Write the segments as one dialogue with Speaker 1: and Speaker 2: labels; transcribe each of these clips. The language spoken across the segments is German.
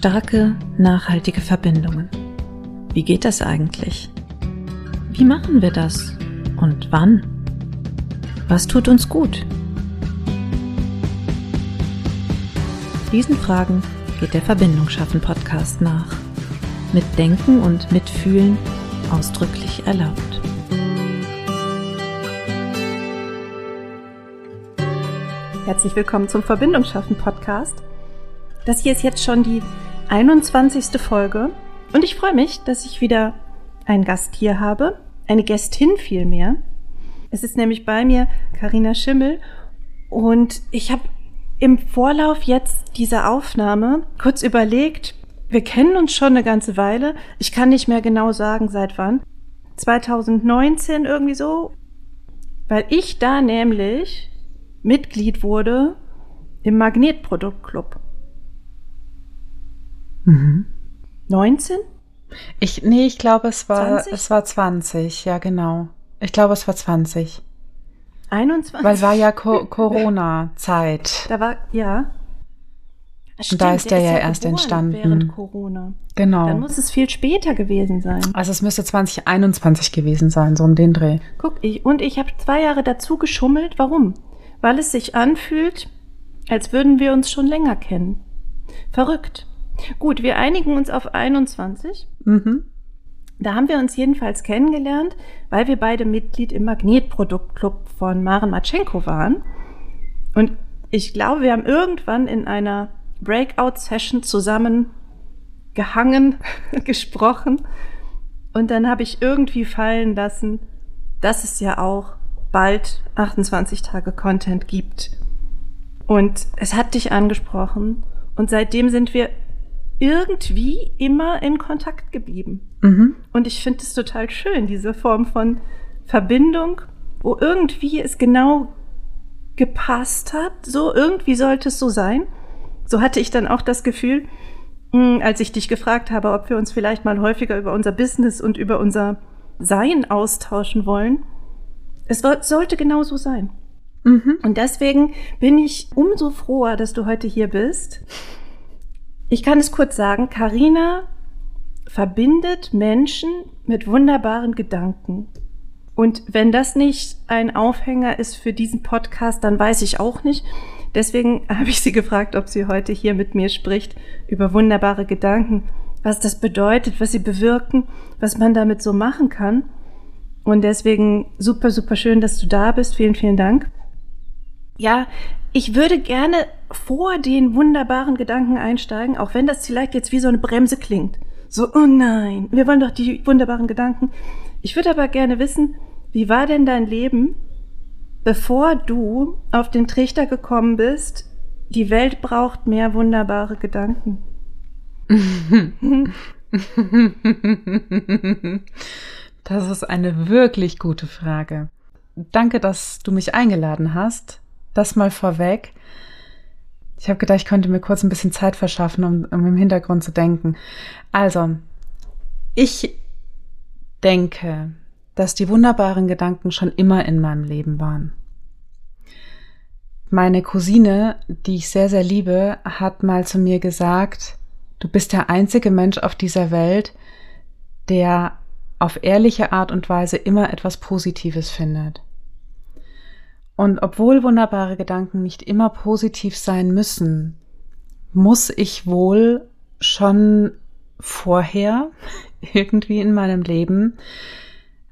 Speaker 1: Starke, nachhaltige Verbindungen. Wie geht das eigentlich? Wie machen wir das? Und wann? Was tut uns gut? Diesen Fragen geht der Verbindung schaffen Podcast nach. Mit Denken und Mitfühlen ausdrücklich erlaubt.
Speaker 2: Herzlich willkommen zum Verbindung schaffen Podcast. Das hier ist jetzt schon die 21. Folge und ich freue mich, dass ich wieder einen Gast hier habe, eine Gästin vielmehr. Es ist nämlich bei mir Karina Schimmel und ich habe im Vorlauf jetzt dieser Aufnahme kurz überlegt, wir kennen uns schon eine ganze Weile. Ich kann nicht mehr genau sagen, seit wann. 2019 irgendwie so, weil ich da nämlich Mitglied wurde im Magnetproduktclub.
Speaker 3: Mhm.
Speaker 2: 19?
Speaker 3: Ich, nee, ich glaube, es war,
Speaker 2: 20?
Speaker 3: es war 20, ja, genau. Ich glaube, es war 20.
Speaker 2: 21?
Speaker 3: Weil war ja Co Corona-Zeit.
Speaker 2: Da war, ja.
Speaker 3: Und da ist der ja erst
Speaker 2: geboren
Speaker 3: entstanden.
Speaker 2: Während Corona.
Speaker 3: Genau.
Speaker 2: Dann muss es viel später gewesen sein.
Speaker 3: Also es müsste 2021 gewesen sein, so um den Dreh.
Speaker 2: Guck, ich, und ich habe zwei Jahre dazu geschummelt. Warum? Weil es sich anfühlt, als würden wir uns schon länger kennen. Verrückt. Gut, wir einigen uns auf 21.
Speaker 3: Mhm.
Speaker 2: Da haben wir uns jedenfalls kennengelernt, weil wir beide Mitglied im Magnetproduktclub von Maren Matschenko waren. Und ich glaube, wir haben irgendwann in einer Breakout-Session zusammen gehangen, gesprochen. Und dann habe ich irgendwie fallen lassen, dass es ja auch bald 28 Tage Content gibt. Und es hat dich angesprochen. Und seitdem sind wir irgendwie immer in Kontakt geblieben.
Speaker 3: Mhm.
Speaker 2: Und ich finde es total schön, diese Form von Verbindung, wo irgendwie es genau gepasst hat. So, irgendwie sollte es so sein. So hatte ich dann auch das Gefühl, mh, als ich dich gefragt habe, ob wir uns vielleicht mal häufiger über unser Business und über unser Sein austauschen wollen. Es sollte genau so sein.
Speaker 3: Mhm.
Speaker 2: Und deswegen bin ich umso froher, dass du heute hier bist. Ich kann es kurz sagen, Karina verbindet Menschen mit wunderbaren Gedanken. Und wenn das nicht ein Aufhänger ist für diesen Podcast, dann weiß ich auch nicht. Deswegen habe ich sie gefragt, ob sie heute hier mit mir spricht über wunderbare Gedanken, was das bedeutet, was sie bewirken, was man damit so machen kann. Und deswegen super, super schön, dass du da bist. Vielen, vielen Dank. Ja, ich würde gerne vor den wunderbaren Gedanken einsteigen, auch wenn das vielleicht jetzt wie so eine Bremse klingt. So, oh nein, wir wollen doch die wunderbaren Gedanken. Ich würde aber gerne wissen, wie war denn dein Leben, bevor du auf den Trichter gekommen bist, die Welt braucht mehr wunderbare Gedanken?
Speaker 3: Das ist eine wirklich gute Frage. Danke, dass du mich eingeladen hast. Das mal vorweg. Ich habe gedacht, ich könnte mir kurz ein bisschen Zeit verschaffen, um, um im Hintergrund zu denken. Also, ich denke, dass die wunderbaren Gedanken schon immer in meinem Leben waren. Meine Cousine, die ich sehr, sehr liebe, hat mal zu mir gesagt, du bist der einzige Mensch auf dieser Welt, der auf ehrliche Art und Weise immer etwas Positives findet. Und obwohl wunderbare Gedanken nicht immer positiv sein müssen, muss ich wohl schon vorher irgendwie in meinem Leben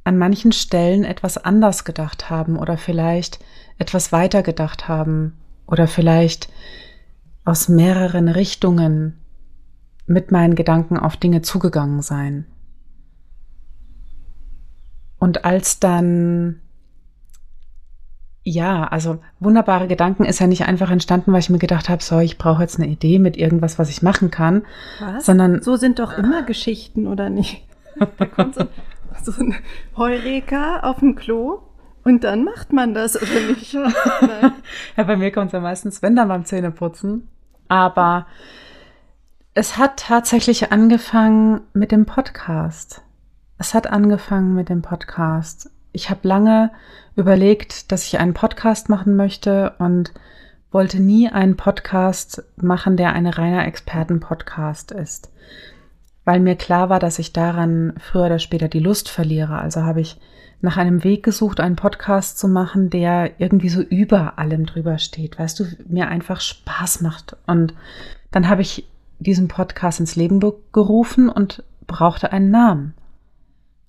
Speaker 3: an manchen Stellen etwas anders gedacht haben oder vielleicht etwas weiter gedacht haben oder vielleicht aus mehreren Richtungen mit meinen Gedanken auf Dinge zugegangen sein. Und als dann, ja, also wunderbare Gedanken ist ja nicht einfach entstanden, weil ich mir gedacht habe, so, ich brauche jetzt eine Idee mit irgendwas, was ich machen kann,
Speaker 2: Was?
Speaker 3: sondern
Speaker 2: So sind doch immer Geschichten, oder nicht? Da kommt so, so ein Heureka auf dem Klo und dann macht man das, oder nicht?
Speaker 3: Ja, bei mir kommt es ja meistens, wenn dann beim Zähneputzen. Aber es hat tatsächlich angefangen mit dem Podcast. Es hat angefangen mit dem Podcast. Ich habe lange überlegt, dass ich einen Podcast machen möchte und wollte nie einen Podcast machen, der ein reiner Experten-Podcast ist, weil mir klar war, dass ich daran früher oder später die Lust verliere. Also habe ich nach einem Weg gesucht, einen Podcast zu machen, der irgendwie so über allem drüber steht, weißt du, mir einfach Spaß macht. Und dann habe ich diesen Podcast ins Leben gerufen und brauchte einen Namen.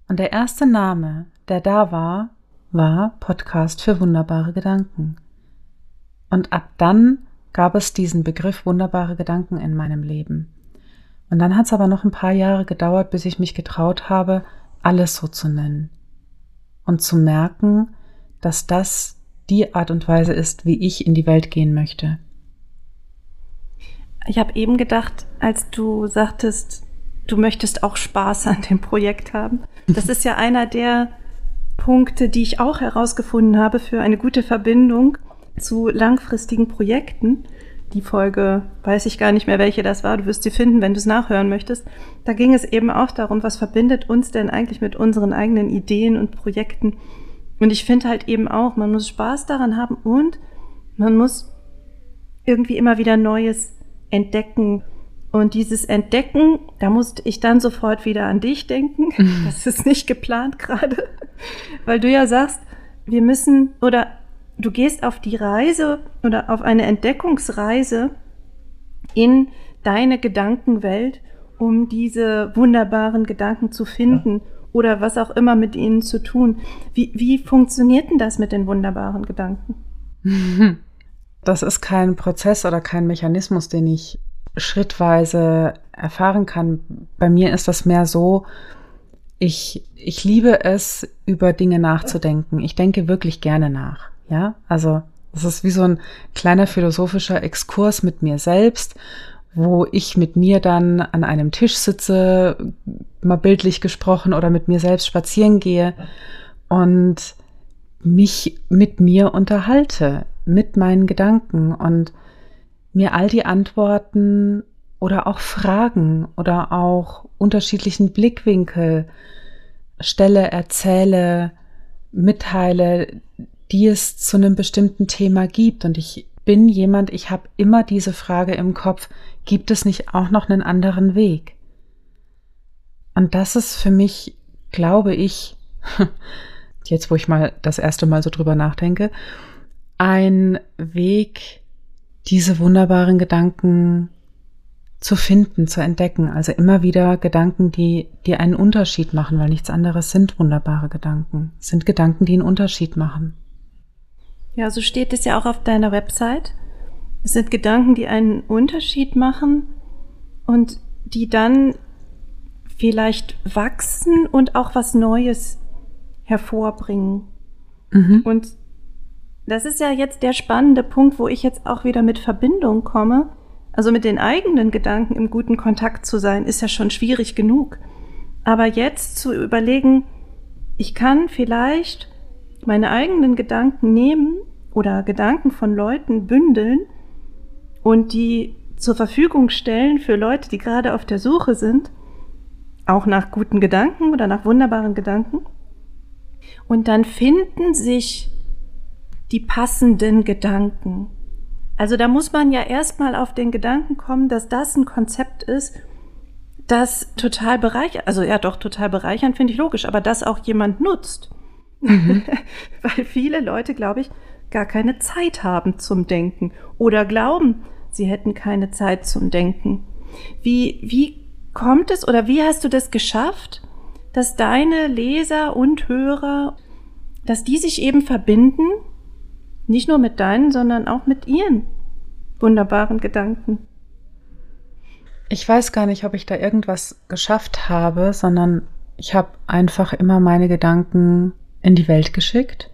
Speaker 3: Und der erste Name, der da war, war Podcast für wunderbare Gedanken. Und ab dann gab es diesen Begriff wunderbare Gedanken in meinem Leben. Und dann hat es aber noch ein paar Jahre gedauert, bis ich mich getraut habe, alles so zu nennen. Und zu merken, dass das die Art und Weise ist, wie ich in die Welt gehen möchte.
Speaker 2: Ich habe eben gedacht, als du sagtest, du möchtest auch Spaß an dem Projekt haben. Das ist ja einer der Punkte, die ich auch herausgefunden habe für eine gute Verbindung zu langfristigen Projekten. Die Folge weiß ich gar nicht mehr, welche das war. Du wirst sie finden, wenn du es nachhören möchtest. Da ging es eben auch darum, was verbindet uns denn eigentlich mit unseren eigenen Ideen und Projekten. Und ich finde halt eben auch, man muss Spaß daran haben und man muss irgendwie immer wieder Neues entdecken. Und dieses Entdecken, da musste ich dann sofort wieder an dich denken. Das ist nicht geplant gerade, weil du ja sagst, wir müssen oder du gehst auf die Reise oder auf eine Entdeckungsreise in deine Gedankenwelt, um diese wunderbaren Gedanken zu finden oder was auch immer mit ihnen zu tun. Wie, wie funktioniert denn das mit den wunderbaren Gedanken?
Speaker 3: Das ist kein Prozess oder kein Mechanismus, den ich schrittweise erfahren kann. Bei mir ist das mehr so, ich, ich liebe es, über Dinge nachzudenken. Ich denke wirklich gerne nach. Ja, also es ist wie so ein kleiner philosophischer Exkurs mit mir selbst, wo ich mit mir dann an einem Tisch sitze, mal bildlich gesprochen, oder mit mir selbst spazieren gehe und mich mit mir unterhalte, mit meinen Gedanken und mir all die Antworten oder auch Fragen oder auch unterschiedlichen Blickwinkel stelle, erzähle, mitteile, die es zu einem bestimmten Thema gibt. Und ich bin jemand, ich habe immer diese Frage im Kopf, gibt es nicht auch noch einen anderen Weg? Und das ist für mich, glaube ich, jetzt wo ich mal das erste Mal so drüber nachdenke, ein Weg, diese wunderbaren Gedanken zu finden, zu entdecken. Also immer wieder Gedanken, die, die einen Unterschied machen, weil nichts anderes sind wunderbare Gedanken, sind Gedanken, die einen Unterschied machen.
Speaker 2: Ja, so steht es ja auch auf deiner Website. Es sind Gedanken, die einen Unterschied machen und die dann vielleicht wachsen und auch was Neues hervorbringen. Mhm. Und das ist ja jetzt der spannende Punkt, wo ich jetzt auch wieder mit Verbindung komme. Also mit den eigenen Gedanken im guten Kontakt zu sein, ist ja schon schwierig genug. Aber jetzt zu überlegen, ich kann vielleicht meine eigenen Gedanken nehmen oder Gedanken von Leuten bündeln und die zur Verfügung stellen für Leute, die gerade auf der Suche sind, auch nach guten Gedanken oder nach wunderbaren Gedanken. Und dann finden sich die passenden Gedanken. Also da muss man ja erstmal auf den Gedanken kommen, dass das ein Konzept ist, das total bereichert, also ja doch total bereichern, finde ich logisch, aber das auch jemand nutzt. Mhm. Weil viele Leute, glaube ich, gar keine Zeit haben zum Denken oder glauben, sie hätten keine Zeit zum Denken. Wie, wie kommt es oder wie hast du das geschafft, dass deine Leser und Hörer, dass die sich eben verbinden, nicht nur mit deinen, sondern auch mit ihren wunderbaren Gedanken?
Speaker 3: Ich weiß gar nicht, ob ich da irgendwas geschafft habe, sondern ich habe einfach immer meine Gedanken in die Welt geschickt.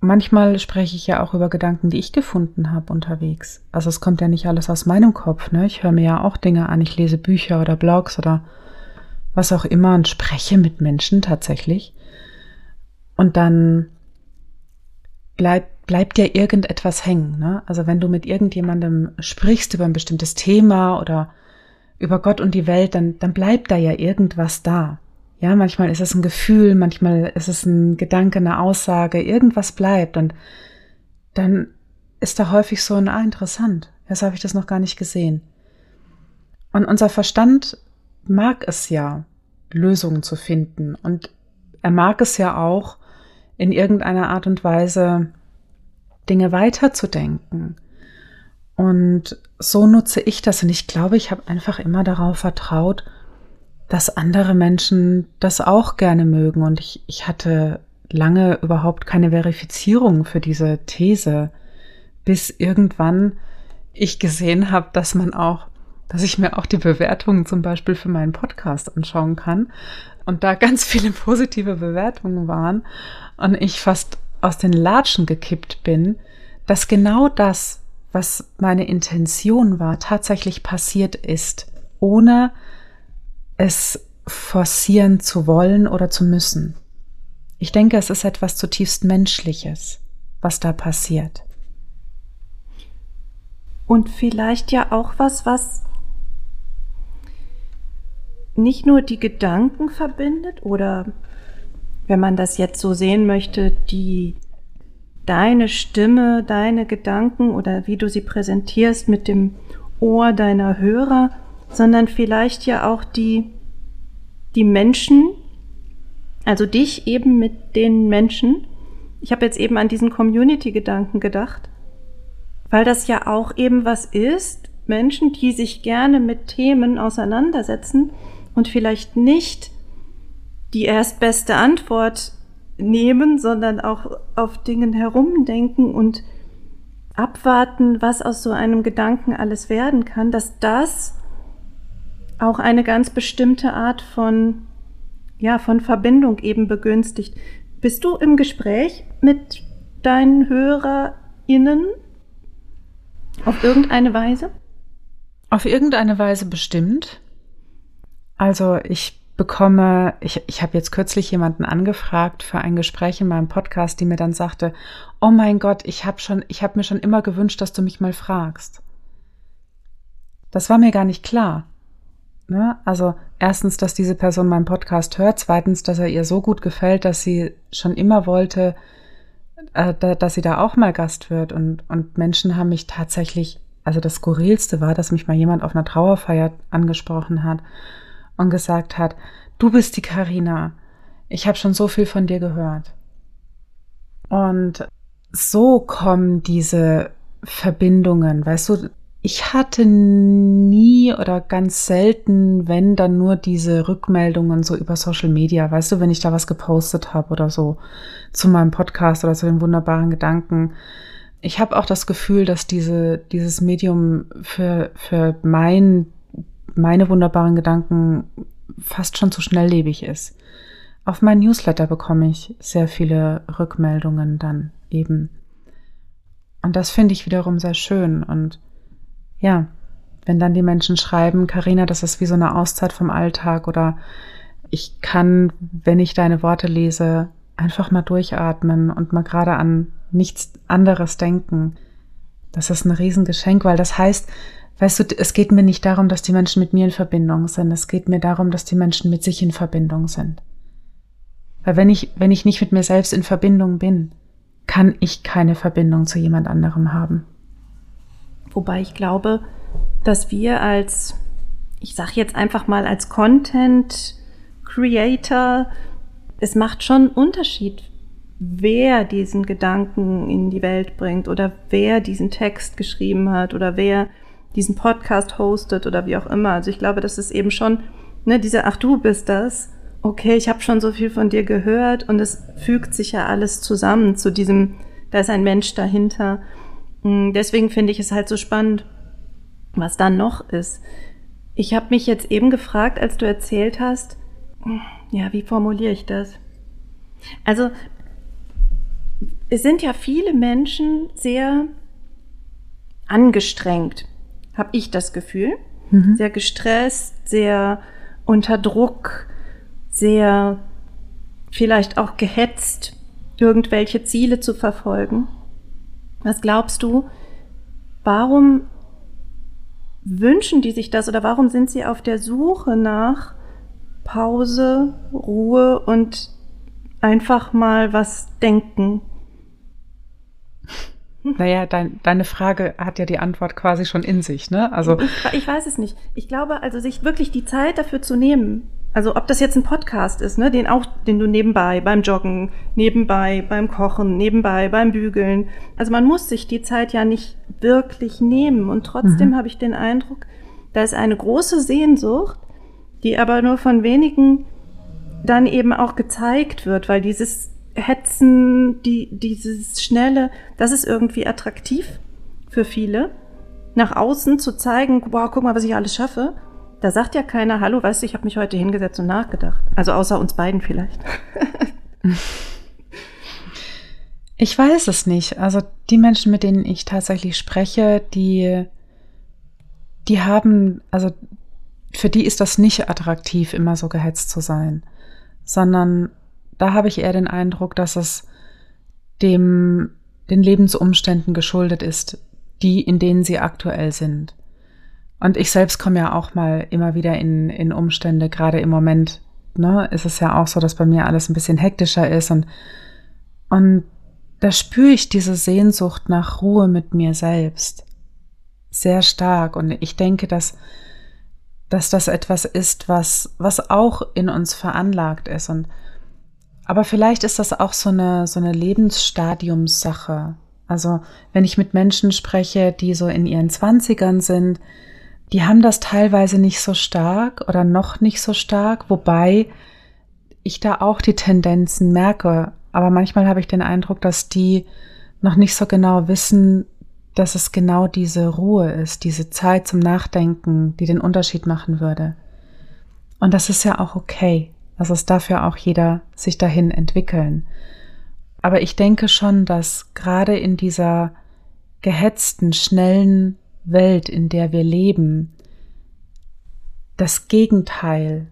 Speaker 3: Manchmal spreche ich ja auch über Gedanken, die ich gefunden habe unterwegs. Also es kommt ja nicht alles aus meinem Kopf. Ne? Ich höre mir ja auch Dinge an. Ich lese Bücher oder Blogs oder was auch immer und spreche mit Menschen tatsächlich. Und dann bleibt, bleibt ja irgendetwas hängen. Ne? Also wenn du mit irgendjemandem sprichst über ein bestimmtes Thema oder über Gott und die Welt, dann, dann bleibt da ja irgendwas da. Ja, manchmal ist es ein Gefühl, manchmal ist es ein Gedanke, eine Aussage, irgendwas bleibt und dann ist da häufig so ein, ah, interessant, jetzt habe ich das noch gar nicht gesehen. Und unser Verstand mag es ja, Lösungen zu finden. Und er mag es ja auch, in irgendeiner Art und Weise Dinge weiterzudenken. Und so nutze ich das. Und ich glaube, ich habe einfach immer darauf vertraut, dass andere Menschen das auch gerne mögen. Und ich, ich hatte lange überhaupt keine Verifizierung für diese These, bis irgendwann ich gesehen habe, dass man auch, dass ich mir auch die Bewertungen zum Beispiel für meinen Podcast anschauen kann und da ganz viele positive Bewertungen waren und ich fast aus den Latschen gekippt bin, dass genau das, was meine Intention war, tatsächlich passiert ist, ohne es forcieren zu wollen oder zu müssen. Ich denke, es ist etwas zutiefst Menschliches, was da passiert.
Speaker 2: Und vielleicht ja auch was, was nicht nur die Gedanken verbindet oder wenn man das jetzt so sehen möchte, die deine Stimme, deine Gedanken oder wie du sie präsentierst mit dem Ohr deiner Hörer, sondern vielleicht ja auch die, die Menschen, also dich eben mit den Menschen. Ich habe jetzt eben an diesen Community-Gedanken gedacht, weil das ja auch eben was ist, Menschen, die sich gerne mit Themen auseinandersetzen und vielleicht nicht die erstbeste Antwort nehmen, sondern auch auf Dingen herumdenken und abwarten, was aus so einem Gedanken alles werden kann, dass das auch eine ganz bestimmte Art von, ja, von Verbindung eben begünstigt. Bist du im Gespräch mit deinen HörerInnen auf irgendeine Weise?
Speaker 3: Auf irgendeine Weise bestimmt. Also ich bekomme, ich, ich habe jetzt kürzlich jemanden angefragt für ein Gespräch in meinem Podcast, die mir dann sagte, oh mein Gott, ich habe schon, ich habe mir schon immer gewünscht, dass du mich mal fragst. Das war mir gar nicht klar. Ne? Also erstens, dass diese Person meinen Podcast hört, zweitens, dass er ihr so gut gefällt, dass sie schon immer wollte, äh, da, dass sie da auch mal Gast wird. Und, und Menschen haben mich tatsächlich, also das Skurrilste war, dass mich mal jemand auf einer Trauerfeier angesprochen hat und gesagt hat, du bist die Karina. Ich habe schon so viel von dir gehört. Und so kommen diese Verbindungen, weißt du, ich hatte nie oder ganz selten, wenn dann nur diese Rückmeldungen so über Social Media, weißt du, wenn ich da was gepostet habe oder so zu meinem Podcast oder zu den wunderbaren Gedanken. Ich habe auch das Gefühl, dass diese, dieses Medium für, für mein meine wunderbaren Gedanken fast schon zu schnelllebig ist. Auf mein Newsletter bekomme ich sehr viele Rückmeldungen dann eben. Und das finde ich wiederum sehr schön. Und ja, wenn dann die Menschen schreiben, Karina, das ist wie so eine Auszeit vom Alltag oder ich kann, wenn ich deine Worte lese, einfach mal durchatmen und mal gerade an nichts anderes denken. Das ist ein Riesengeschenk, weil das heißt, Weißt du, es geht mir nicht darum, dass die Menschen mit mir in Verbindung sind. Es geht mir darum, dass die Menschen mit sich in Verbindung sind. Weil wenn ich, wenn ich nicht mit mir selbst in Verbindung bin, kann ich keine Verbindung zu jemand anderem haben.
Speaker 2: Wobei ich glaube, dass wir als, ich sage jetzt einfach mal als Content Creator, es macht schon einen Unterschied, wer diesen Gedanken in die Welt bringt oder wer diesen Text geschrieben hat oder wer diesen Podcast hostet oder wie auch immer. Also ich glaube, das ist eben schon, ne, diese, ach du bist das, okay, ich habe schon so viel von dir gehört und es fügt sich ja alles zusammen zu diesem, da ist ein Mensch dahinter. Hm, deswegen finde ich es halt so spannend, was da noch ist. Ich habe mich jetzt eben gefragt, als du erzählt hast, ja, wie formuliere ich das? Also, es sind ja viele Menschen sehr angestrengt habe ich das Gefühl. Mhm. Sehr gestresst, sehr unter Druck, sehr vielleicht auch gehetzt, irgendwelche Ziele zu verfolgen. Was glaubst du, warum wünschen die sich das oder warum sind sie auf der Suche nach Pause, Ruhe und einfach mal was denken?
Speaker 3: Naja, dein, deine Frage hat ja die Antwort quasi schon in sich, ne? Also
Speaker 2: ich, ich weiß es nicht. Ich glaube, also sich wirklich die Zeit dafür zu nehmen, also ob das jetzt ein Podcast ist, ne, den auch, den du nebenbei beim Joggen, nebenbei beim Kochen, nebenbei beim Bügeln. Also man muss sich die Zeit ja nicht wirklich nehmen. Und trotzdem mhm. habe ich den Eindruck, da ist eine große Sehnsucht, die aber nur von wenigen dann eben auch gezeigt wird, weil dieses Hetzen, die, dieses Schnelle, das ist irgendwie attraktiv für viele. Nach außen zu zeigen, wow, guck mal, was ich alles schaffe. Da sagt ja keiner, hallo, weißt du, ich habe mich heute hingesetzt und nachgedacht. Also außer uns beiden vielleicht.
Speaker 3: ich weiß es nicht. Also die Menschen, mit denen ich tatsächlich spreche, die, die haben, also für die ist das nicht attraktiv, immer so gehetzt zu sein, sondern da habe ich eher den Eindruck, dass es dem, den Lebensumständen geschuldet ist, die, in denen sie aktuell sind. Und ich selbst komme ja auch mal immer wieder in, in Umstände, gerade im Moment, ne, ist es ja auch so, dass bei mir alles ein bisschen hektischer ist und, und da spüre ich diese Sehnsucht nach Ruhe mit mir selbst sehr stark. Und ich denke, dass, dass das etwas ist, was, was auch in uns veranlagt ist. Und, aber vielleicht ist das auch so eine, so eine Lebensstadiumssache. Also, wenn ich mit Menschen spreche, die so in ihren Zwanzigern sind, die haben das teilweise nicht so stark oder noch nicht so stark, wobei ich da auch die Tendenzen merke. Aber manchmal habe ich den Eindruck, dass die noch nicht so genau wissen, dass es genau diese Ruhe ist, diese Zeit zum Nachdenken, die den Unterschied machen würde. Und das ist ja auch okay. Also es darf ja auch jeder sich dahin entwickeln. Aber ich denke schon, dass gerade in dieser gehetzten, schnellen Welt, in der wir leben, das Gegenteil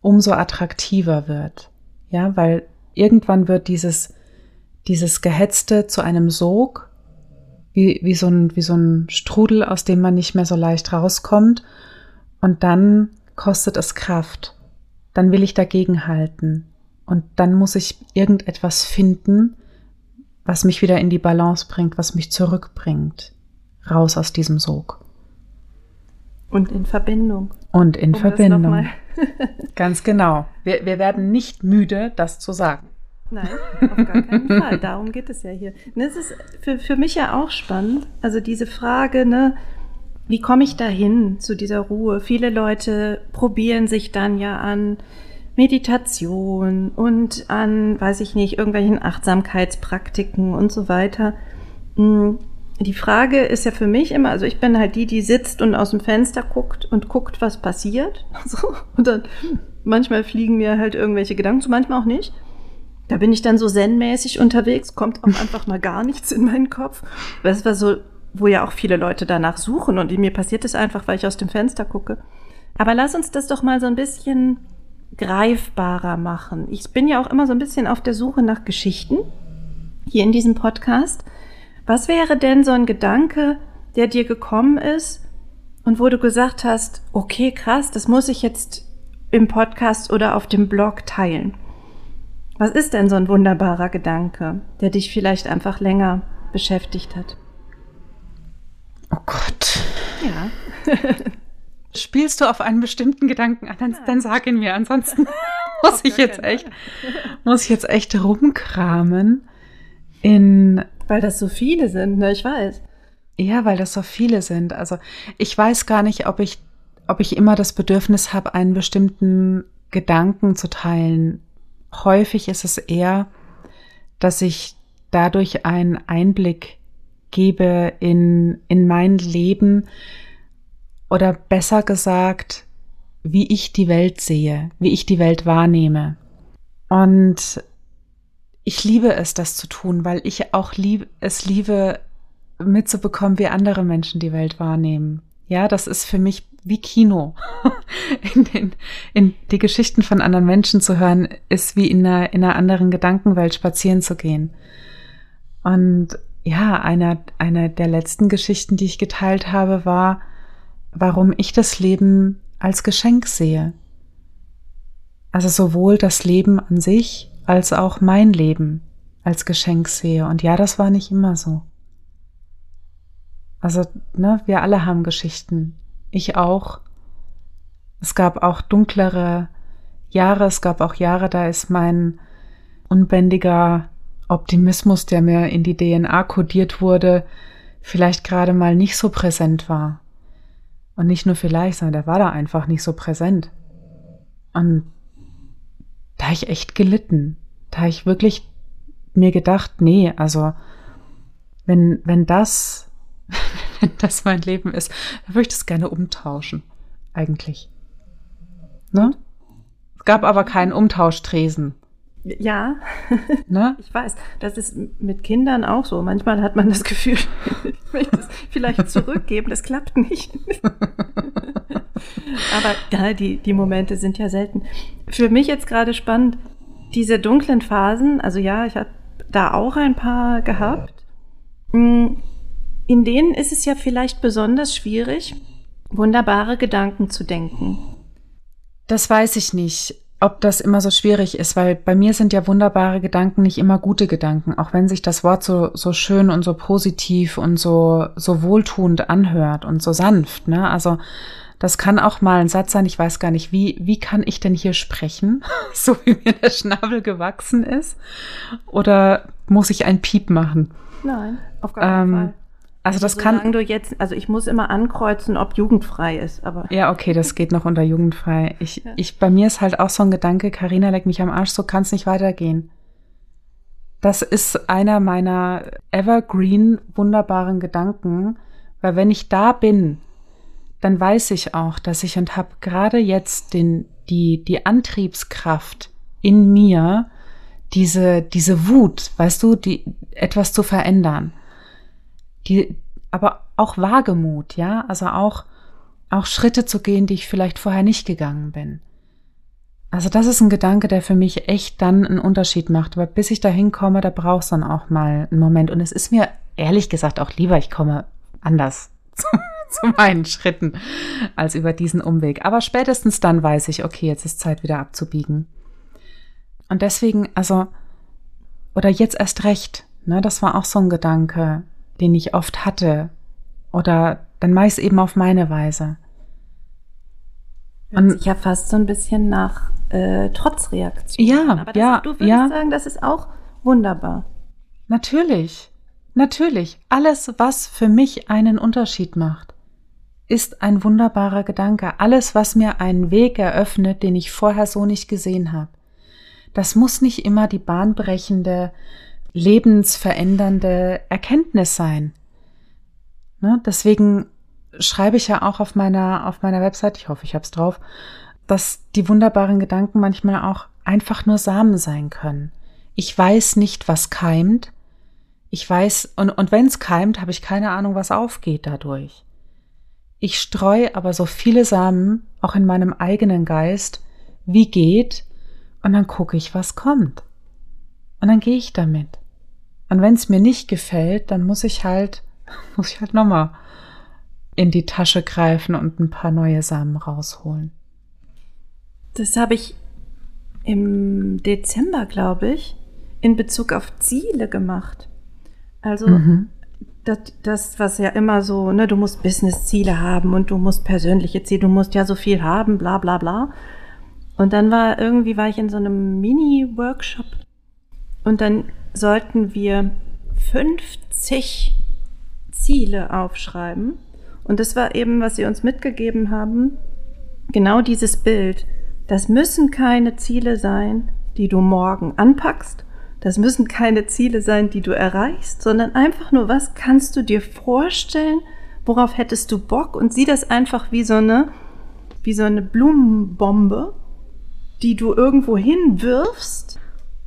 Speaker 3: umso attraktiver wird. Ja, weil irgendwann wird dieses, dieses Gehetzte zu einem Sog, wie, wie, so ein, wie so ein Strudel, aus dem man nicht mehr so leicht rauskommt. Und dann kostet es Kraft. Dann will ich dagegen halten. Und dann muss ich irgendetwas finden, was mich wieder in die Balance bringt, was mich zurückbringt raus aus diesem Sog.
Speaker 2: Und in Verbindung.
Speaker 3: Und in um Verbindung. Ganz genau. Wir, wir werden nicht müde, das zu sagen.
Speaker 2: Nein, auf gar keinen Fall. Darum geht es ja hier. Das ist für, für mich ja auch spannend. Also diese Frage, ne, wie komme ich dahin zu dieser Ruhe? Viele Leute probieren sich dann ja an Meditation und an, weiß ich nicht, irgendwelchen Achtsamkeitspraktiken und so weiter. Hm, die Frage ist ja für mich immer, also ich bin halt die, die sitzt und aus dem Fenster guckt und guckt, was passiert. So. Und dann manchmal fliegen mir halt irgendwelche Gedanken zu, manchmal auch nicht. Da bin ich dann so zen-mäßig unterwegs, kommt auch einfach mal gar nichts in meinen Kopf. Das war so, wo ja auch viele Leute danach suchen und mir passiert es einfach, weil ich aus dem Fenster gucke. Aber lass uns das doch mal so ein bisschen greifbarer machen. Ich bin ja auch immer so ein bisschen auf der Suche nach Geschichten hier in diesem Podcast. Was wäre denn so ein Gedanke, der dir gekommen ist und wo du gesagt hast, okay, krass, das muss ich jetzt im Podcast oder auf dem Blog teilen? Was ist denn so ein wunderbarer Gedanke, der dich vielleicht einfach länger beschäftigt hat?
Speaker 3: Oh Gott.
Speaker 2: Ja.
Speaker 3: Spielst du auf einen bestimmten Gedanken an, dann, dann sag ihn mir. Ansonsten muss ich jetzt echt, muss ich jetzt echt rumkramen in
Speaker 2: weil das so viele sind, ne? Ich weiß.
Speaker 3: Ja, weil das so viele sind. Also ich weiß gar nicht, ob ich, ob ich immer das Bedürfnis habe, einen bestimmten Gedanken zu teilen. Häufig ist es eher, dass ich dadurch einen Einblick gebe in, in mein Leben oder besser gesagt, wie ich die Welt sehe, wie ich die Welt wahrnehme. Und ich liebe es, das zu tun, weil ich auch lieb, es liebe, mitzubekommen, wie andere Menschen die Welt wahrnehmen. Ja, das ist für mich wie Kino. in, den, in die Geschichten von anderen Menschen zu hören, ist wie in einer, in einer anderen Gedankenwelt spazieren zu gehen. Und ja, einer, einer der letzten Geschichten, die ich geteilt habe, war, warum ich das Leben als Geschenk sehe. Also sowohl das Leben an sich als auch mein Leben als Geschenk sehe. Und ja, das war nicht immer so. Also, ne, wir alle haben Geschichten. Ich auch. Es gab auch dunklere Jahre, es gab auch Jahre, da ist mein unbändiger Optimismus, der mir in die DNA kodiert wurde, vielleicht gerade mal nicht so präsent war. Und nicht nur vielleicht, sondern der war da einfach nicht so präsent. Und da ich echt gelitten. Da ich wirklich mir gedacht, nee, also wenn, wenn das, wenn das mein Leben ist, dann würde ich das gerne umtauschen. Eigentlich. Ne? Es gab aber keinen Umtauschtresen.
Speaker 2: Ja, ne? ich weiß. Das ist mit Kindern auch so. Manchmal hat man das Gefühl, ich möchte es vielleicht zurückgeben, das klappt nicht. Aber ja, die, die Momente sind ja selten. Für mich jetzt gerade spannend, diese dunklen Phasen, also ja, ich habe da auch ein paar gehabt. Mm, in denen ist es ja vielleicht besonders schwierig, wunderbare Gedanken zu denken.
Speaker 3: Das weiß ich nicht ob das immer so schwierig ist, weil bei mir sind ja wunderbare Gedanken nicht immer gute Gedanken, auch wenn sich das Wort so, so schön und so positiv und so, so wohltuend anhört und so sanft, ne? Also, das kann auch mal ein Satz sein, ich weiß gar nicht, wie, wie kann ich denn hier sprechen, so wie mir der Schnabel gewachsen ist? Oder muss ich ein Piep machen?
Speaker 2: Nein, auf gar keinen ähm, Fall.
Speaker 3: Also das also, kann.
Speaker 2: Du jetzt, also ich muss immer ankreuzen, ob jugendfrei ist, aber.
Speaker 3: Ja, okay, das geht noch unter jugendfrei. Ich, ja. ich, bei mir ist halt auch so ein Gedanke, Karina leck mich am Arsch, so kann es nicht weitergehen. Das ist einer meiner evergreen wunderbaren Gedanken, weil wenn ich da bin, dann weiß ich auch, dass ich und habe gerade jetzt den, die, die Antriebskraft in mir, diese, diese Wut, weißt du, die, etwas zu verändern die, aber auch Wagemut, ja, also auch, auch Schritte zu gehen, die ich vielleicht vorher nicht gegangen bin. Also das ist ein Gedanke, der für mich echt dann einen Unterschied macht. Aber bis ich da hinkomme, da braucht es dann auch mal einen Moment. Und es ist mir ehrlich gesagt auch lieber, ich komme anders zu, zu meinen Schritten als über diesen Umweg. Aber spätestens dann weiß ich, okay, jetzt ist Zeit wieder abzubiegen. Und deswegen, also, oder jetzt erst recht, ne, das war auch so ein Gedanke den ich oft hatte. Oder dann meist eben auf meine Weise.
Speaker 2: Hört sich ja fast so ein bisschen nach äh, Trotzreaktion.
Speaker 3: Ja, Aber das, ja,
Speaker 2: du würdest
Speaker 3: ja.
Speaker 2: sagen, das ist auch wunderbar.
Speaker 3: Natürlich, natürlich. Alles, was für mich einen Unterschied macht, ist ein wunderbarer Gedanke. Alles, was mir einen Weg eröffnet, den ich vorher so nicht gesehen habe. Das muss nicht immer die bahnbrechende lebensverändernde Erkenntnis sein. Ne? Deswegen schreibe ich ja auch auf meiner, auf meiner Website, ich hoffe, ich habe es drauf, dass die wunderbaren Gedanken manchmal auch einfach nur Samen sein können. Ich weiß nicht, was keimt. Ich weiß, und, und wenn es keimt, habe ich keine Ahnung, was aufgeht dadurch. Ich streue aber so viele Samen, auch in meinem eigenen Geist, wie geht, und dann gucke ich, was kommt. Und dann gehe ich damit. Und wenn es mir nicht gefällt, dann muss ich halt, muss ich halt nochmal in die Tasche greifen und ein paar neue Samen rausholen.
Speaker 2: Das habe ich im Dezember, glaube ich, in Bezug auf Ziele gemacht. Also mhm. das, das, was ja immer so, ne, du musst Business-Ziele haben und du musst persönliche Ziele, du musst ja so viel haben, bla bla bla. Und dann war irgendwie, war ich in so einem Mini-Workshop und dann sollten wir 50 Ziele aufschreiben. Und das war eben, was sie uns mitgegeben haben, genau dieses Bild. Das müssen keine Ziele sein, die du morgen anpackst. Das müssen keine Ziele sein, die du erreichst, sondern einfach nur, was kannst du dir vorstellen? Worauf hättest du Bock? Und sieh das einfach wie so eine, wie so eine Blumenbombe, die du irgendwo hinwirfst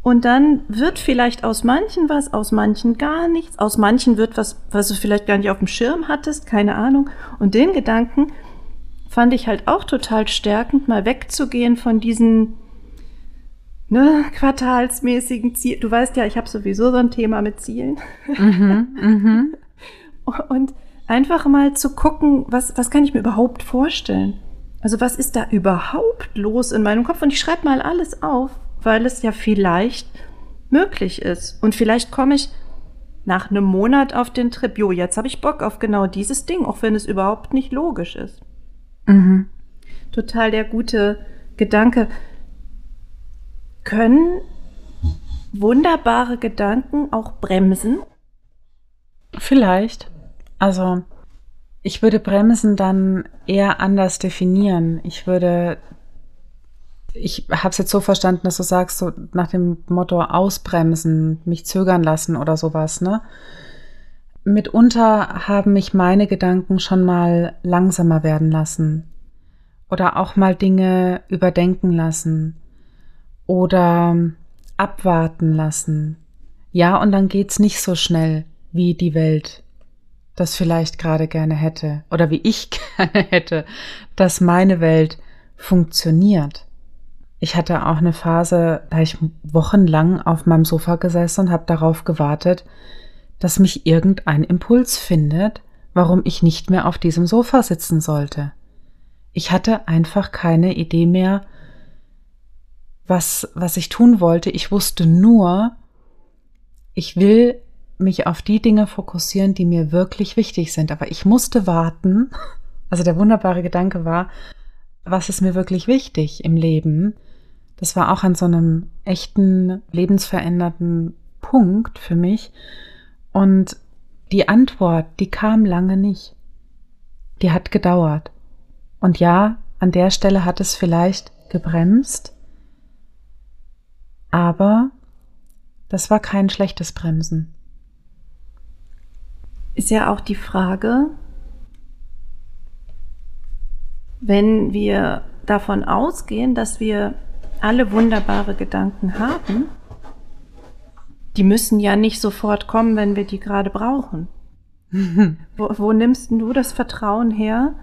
Speaker 2: und dann wird vielleicht aus manchen was, aus manchen gar nichts, aus manchen wird was, was du vielleicht gar nicht auf dem Schirm hattest, keine Ahnung. Und den Gedanken fand ich halt auch total stärkend, mal wegzugehen von diesen ne, quartalsmäßigen Zielen. Du weißt ja, ich habe sowieso so ein Thema mit Zielen. Mhm, mhm. Und einfach mal zu gucken, was, was kann ich mir überhaupt vorstellen? Also was ist da überhaupt los in meinem Kopf? Und ich schreibe mal alles auf, weil es ja vielleicht möglich ist. Und vielleicht komme ich nach einem Monat auf den Trip, jo, jetzt habe ich Bock auf genau dieses Ding, auch wenn es überhaupt nicht logisch ist. Mhm. Total der gute Gedanke. Können wunderbare Gedanken auch bremsen?
Speaker 3: Vielleicht. Also, ich würde bremsen dann eher anders definieren. Ich würde ich habe es jetzt so verstanden, dass du sagst, so nach dem Motto ausbremsen, mich zögern lassen oder sowas, ne? Mitunter haben mich meine Gedanken schon mal langsamer werden lassen oder auch mal Dinge überdenken lassen oder abwarten lassen. Ja, und dann geht's nicht so schnell, wie die Welt das vielleicht gerade gerne hätte oder wie ich gerne hätte, dass meine Welt funktioniert. Ich hatte auch eine Phase, da ich wochenlang auf meinem Sofa gesessen und habe darauf gewartet, dass mich irgendein Impuls findet, warum ich nicht mehr auf diesem Sofa sitzen sollte. Ich hatte einfach keine Idee mehr, was, was ich tun wollte. Ich wusste nur, ich will mich auf die Dinge fokussieren, die mir wirklich wichtig sind. Aber ich musste warten. Also der wunderbare Gedanke war, was ist mir wirklich wichtig im Leben? Das war auch an so einem echten, lebensveränderten Punkt für mich. Und die Antwort, die kam lange nicht. Die hat gedauert. Und ja, an der Stelle hat es vielleicht gebremst, aber das war kein schlechtes Bremsen.
Speaker 2: Ist ja auch die Frage, wenn wir davon ausgehen, dass wir alle wunderbare Gedanken haben, die müssen ja nicht sofort kommen, wenn wir die gerade brauchen. wo, wo nimmst du das Vertrauen her,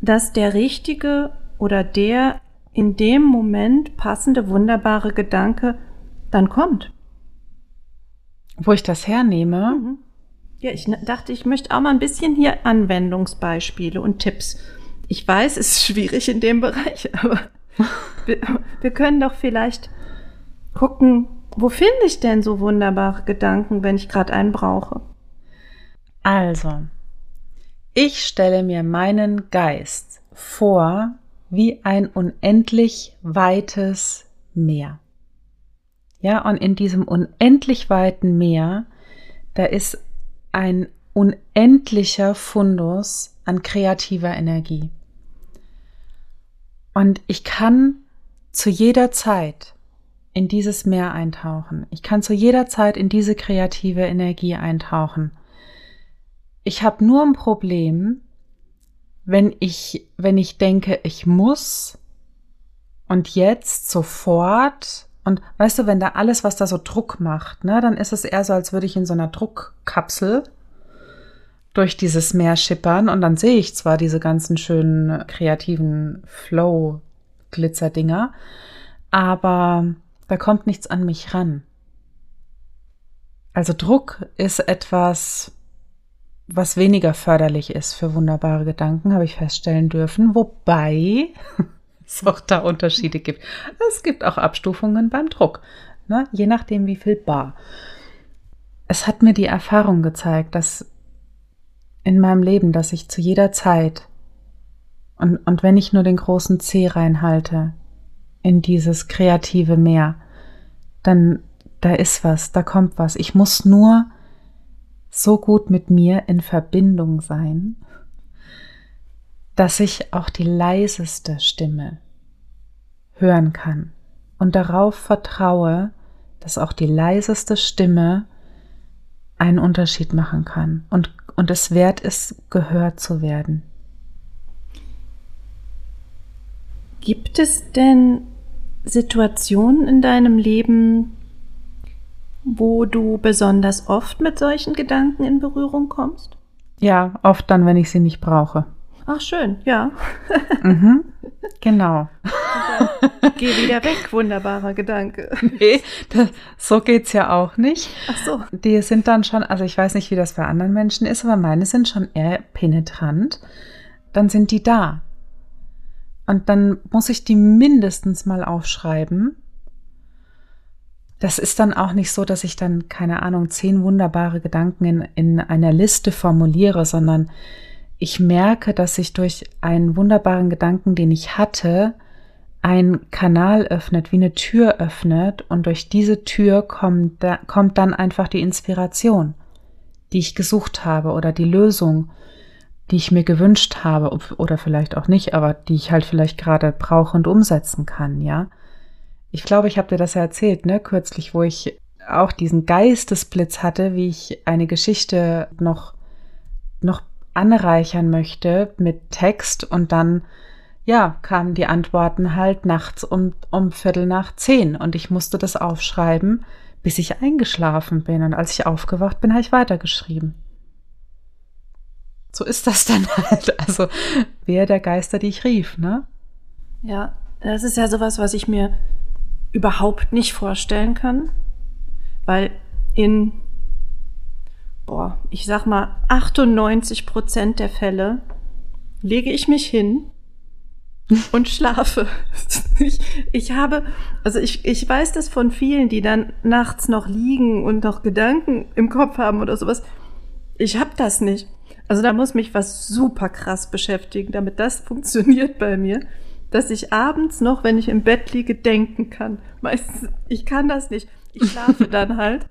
Speaker 2: dass der richtige oder der in dem Moment passende, wunderbare Gedanke dann kommt?
Speaker 3: Wo ich das hernehme? Mhm.
Speaker 2: Ja, ich dachte, ich möchte auch mal ein bisschen hier Anwendungsbeispiele und Tipps. Ich weiß, es ist schwierig in dem Bereich, aber wir, wir können doch vielleicht gucken, wo finde ich denn so wunderbare Gedanken, wenn ich gerade einen brauche?
Speaker 3: Also, ich stelle mir meinen Geist vor wie ein unendlich weites Meer. Ja, und in diesem unendlich weiten Meer, da ist ein unendlicher Fundus an kreativer Energie. Und ich kann zu jeder Zeit in dieses Meer eintauchen. Ich kann zu jeder Zeit in diese kreative Energie eintauchen. Ich habe nur ein Problem, wenn ich, wenn ich denke, ich muss und jetzt sofort und weißt du, wenn da alles, was da so Druck macht, ne, dann ist es eher so, als würde ich in so einer Druckkapsel durch dieses Meer schippern und dann sehe ich zwar diese ganzen schönen kreativen Flow-Glitzerdinger, aber da kommt nichts an mich ran. Also Druck ist etwas, was weniger förderlich ist für wunderbare Gedanken, habe ich feststellen dürfen, wobei es auch da Unterschiede gibt. Es gibt auch Abstufungen beim Druck, ne? je nachdem wie viel Bar. Es hat mir die Erfahrung gezeigt, dass in meinem Leben, dass ich zu jeder Zeit und, und wenn ich nur den großen C reinhalte in dieses kreative Meer, dann da ist was, da kommt was. Ich muss nur so gut mit mir in Verbindung sein, dass ich auch die leiseste Stimme hören kann und darauf vertraue, dass auch die leiseste Stimme einen Unterschied machen kann und und es wert ist, gehört zu werden.
Speaker 2: Gibt es denn Situationen in deinem Leben, wo du besonders oft mit solchen Gedanken in Berührung kommst?
Speaker 3: Ja, oft dann, wenn ich sie nicht brauche.
Speaker 2: Ach schön, ja.
Speaker 3: mhm, genau.
Speaker 2: Geh wieder weg, wunderbarer Gedanke.
Speaker 3: Nee, das, so geht's ja auch nicht.
Speaker 2: Ach so.
Speaker 3: Die sind dann schon, also ich weiß nicht, wie das bei anderen Menschen ist, aber meine sind schon eher penetrant. Dann sind die da. Und dann muss ich die mindestens mal aufschreiben. das ist dann auch nicht so, dass ich dann, keine Ahnung, zehn wunderbare Gedanken in, in einer Liste formuliere, sondern ich merke, dass sich durch einen wunderbaren Gedanken, den ich hatte, ein Kanal öffnet, wie eine Tür öffnet und durch diese Tür kommt, da, kommt dann einfach die Inspiration, die ich gesucht habe oder die Lösung, die ich mir gewünscht habe oder vielleicht auch nicht, aber die ich halt vielleicht gerade brauche und umsetzen kann, ja. Ich glaube, ich habe dir das ja erzählt, ne, kürzlich, wo ich auch diesen Geistesblitz hatte, wie ich eine Geschichte noch, noch anreichern möchte mit Text und dann, ja, kamen die Antworten halt nachts um, um Viertel nach zehn und ich musste das aufschreiben, bis ich eingeschlafen bin und als ich aufgewacht bin, habe ich weitergeschrieben. So ist das dann halt. Also, wer der Geister, die ich rief, ne?
Speaker 2: Ja, das ist ja sowas, was ich mir überhaupt nicht vorstellen kann, weil in, boah, ich sag mal, 98 Prozent der Fälle lege ich mich hin und schlafe. Ich, ich habe, also ich, ich weiß das von vielen, die dann nachts noch liegen und noch Gedanken im Kopf haben oder sowas. Ich habe das nicht. Also da muss mich was super krass beschäftigen, damit das funktioniert bei mir dass ich abends noch, wenn ich im Bett liege, denken kann. Meistens, ich kann das nicht. Ich schlafe dann halt.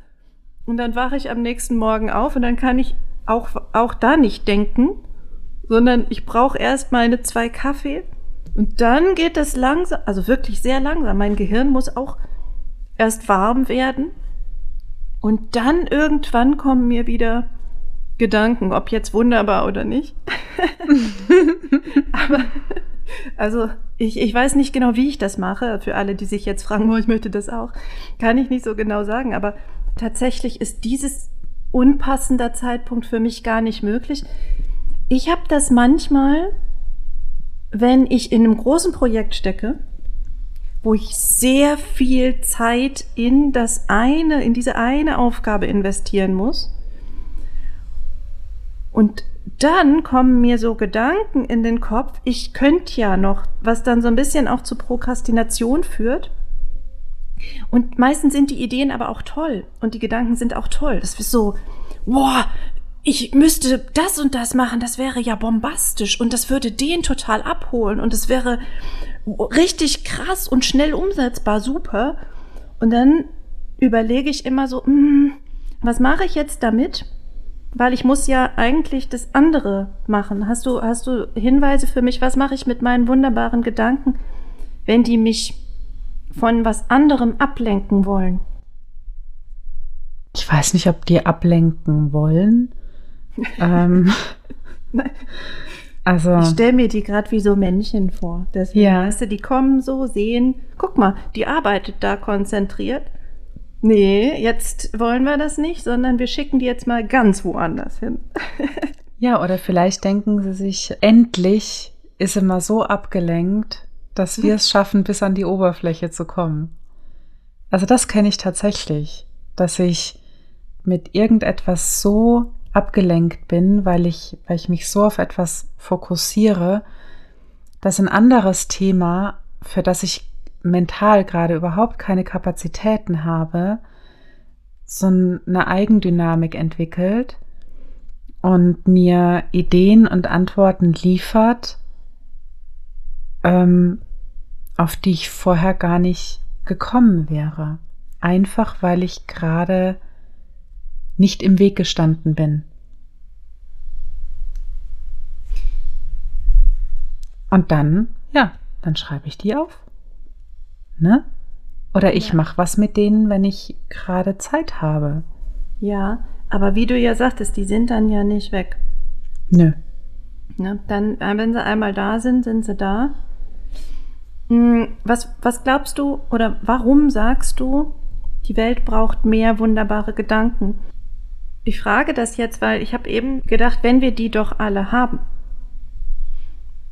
Speaker 2: Und dann wache ich am nächsten Morgen auf und dann kann ich auch, auch da nicht denken, sondern ich brauche erst meine zwei Kaffee und dann geht das langsam, also wirklich sehr langsam. Mein Gehirn muss auch erst warm werden und dann irgendwann kommen mir wieder Gedanken, ob jetzt wunderbar oder nicht. Aber also ich, ich weiß nicht genau, wie ich das mache. Für alle, die sich jetzt fragen, oh, ich möchte das auch, kann ich nicht so genau sagen. Aber tatsächlich ist dieses unpassender Zeitpunkt für mich gar nicht möglich. Ich habe das manchmal, wenn ich in einem großen Projekt stecke, wo ich sehr viel Zeit in das eine, in diese eine Aufgabe investieren muss. Und dann kommen mir so Gedanken in den Kopf, ich könnte ja noch, was dann so ein bisschen auch zu Prokrastination führt. Und meistens sind die Ideen aber auch toll und die Gedanken sind auch toll. Das ist so, boah, ich müsste das und das machen, das wäre ja bombastisch und das würde den total abholen und es wäre richtig krass und schnell umsetzbar, super. Und dann überlege ich immer so, hm, was mache ich jetzt damit? weil ich muss ja eigentlich das andere machen. Hast du, hast du Hinweise für mich? Was mache ich mit meinen wunderbaren Gedanken, wenn die mich von was anderem ablenken wollen?
Speaker 3: Ich weiß nicht, ob die ablenken wollen. ähm,
Speaker 2: also ich stelle mir die gerade wie so Männchen vor. Deswegen, ja. weißt du, die kommen so, sehen, guck mal, die arbeitet da konzentriert nee, jetzt wollen wir das nicht, sondern wir schicken die jetzt mal ganz woanders hin.
Speaker 3: ja, oder vielleicht denken sie sich, endlich ist sie mal so abgelenkt, dass wir es schaffen, bis an die Oberfläche zu kommen. Also das kenne ich tatsächlich, dass ich mit irgendetwas so abgelenkt bin, weil ich, weil ich mich so auf etwas fokussiere, dass ein anderes Thema, für das ich mental gerade überhaupt keine Kapazitäten habe, so eine Eigendynamik entwickelt und mir Ideen und Antworten liefert, ähm, auf die ich vorher gar nicht gekommen wäre. Einfach weil ich gerade nicht im Weg gestanden bin. Und dann, ja, dann schreibe ich die auf. Ne? Oder ich ja. mache was mit denen, wenn ich gerade Zeit habe.
Speaker 2: Ja, aber wie du ja sagtest, die sind dann ja nicht weg.
Speaker 3: Nö.
Speaker 2: Ne? Dann, äh, wenn sie einmal da sind, sind sie da. Hm, was, was glaubst du oder warum sagst du, die Welt braucht mehr wunderbare Gedanken? Ich frage das jetzt, weil ich habe eben gedacht, wenn wir die doch alle haben.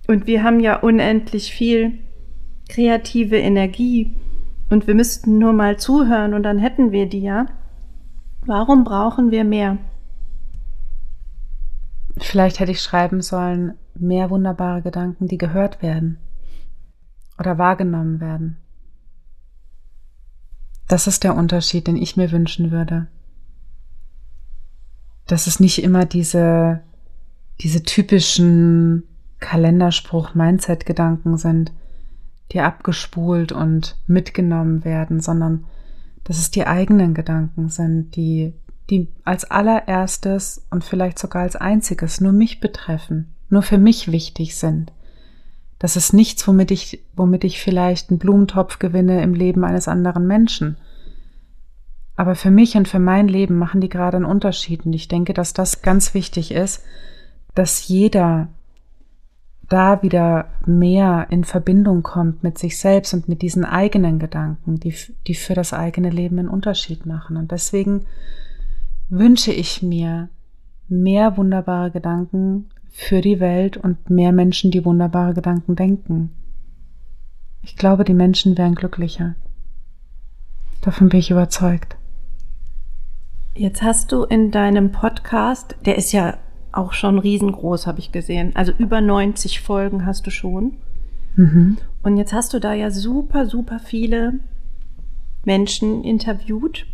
Speaker 2: Und wir haben ja unendlich viel kreative Energie und wir müssten nur mal zuhören und dann hätten wir die ja. Warum brauchen wir mehr?
Speaker 3: Vielleicht hätte ich schreiben sollen, mehr wunderbare Gedanken, die gehört werden oder wahrgenommen werden. Das ist der Unterschied, den ich mir wünschen würde. Dass es nicht immer diese, diese typischen Kalenderspruch-Mindset-Gedanken sind, die abgespult und mitgenommen werden, sondern dass es die eigenen Gedanken sind, die, die als allererstes und vielleicht sogar als einziges nur mich betreffen, nur für mich wichtig sind. Das ist nichts, womit ich, womit ich vielleicht einen Blumentopf gewinne im Leben eines anderen Menschen. Aber für mich und für mein Leben machen die gerade einen Unterschied. Und ich denke, dass das ganz wichtig ist, dass jeder da wieder mehr in Verbindung kommt mit sich selbst und mit diesen eigenen Gedanken, die, die für das eigene Leben einen Unterschied machen. Und deswegen wünsche ich mir mehr wunderbare Gedanken für die Welt und mehr Menschen, die wunderbare Gedanken denken. Ich glaube, die Menschen wären glücklicher. Davon bin ich überzeugt.
Speaker 2: Jetzt hast du in deinem Podcast, der ist ja auch schon riesengroß, habe ich gesehen. Also über 90 Folgen hast du schon. Mhm. Und jetzt hast du da ja super, super viele Menschen interviewt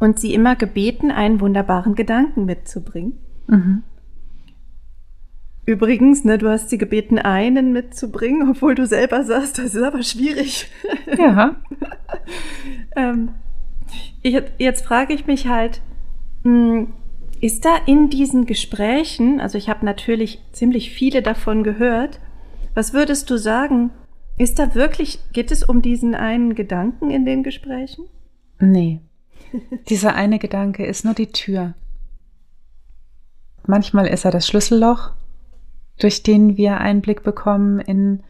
Speaker 2: und sie immer gebeten, einen wunderbaren Gedanken mitzubringen. Mhm. Übrigens, ne, du hast sie gebeten, einen mitzubringen, obwohl du selber sagst, das ist aber schwierig.
Speaker 3: Ja.
Speaker 2: ähm, ich, jetzt frage ich mich halt, hm, ist da in diesen Gesprächen, also ich habe natürlich ziemlich viele davon gehört, was würdest du sagen? Ist da wirklich, geht es um diesen einen Gedanken in den Gesprächen?
Speaker 3: Nee. Dieser eine Gedanke ist nur die Tür. Manchmal ist er das Schlüsselloch, durch den wir Einblick bekommen in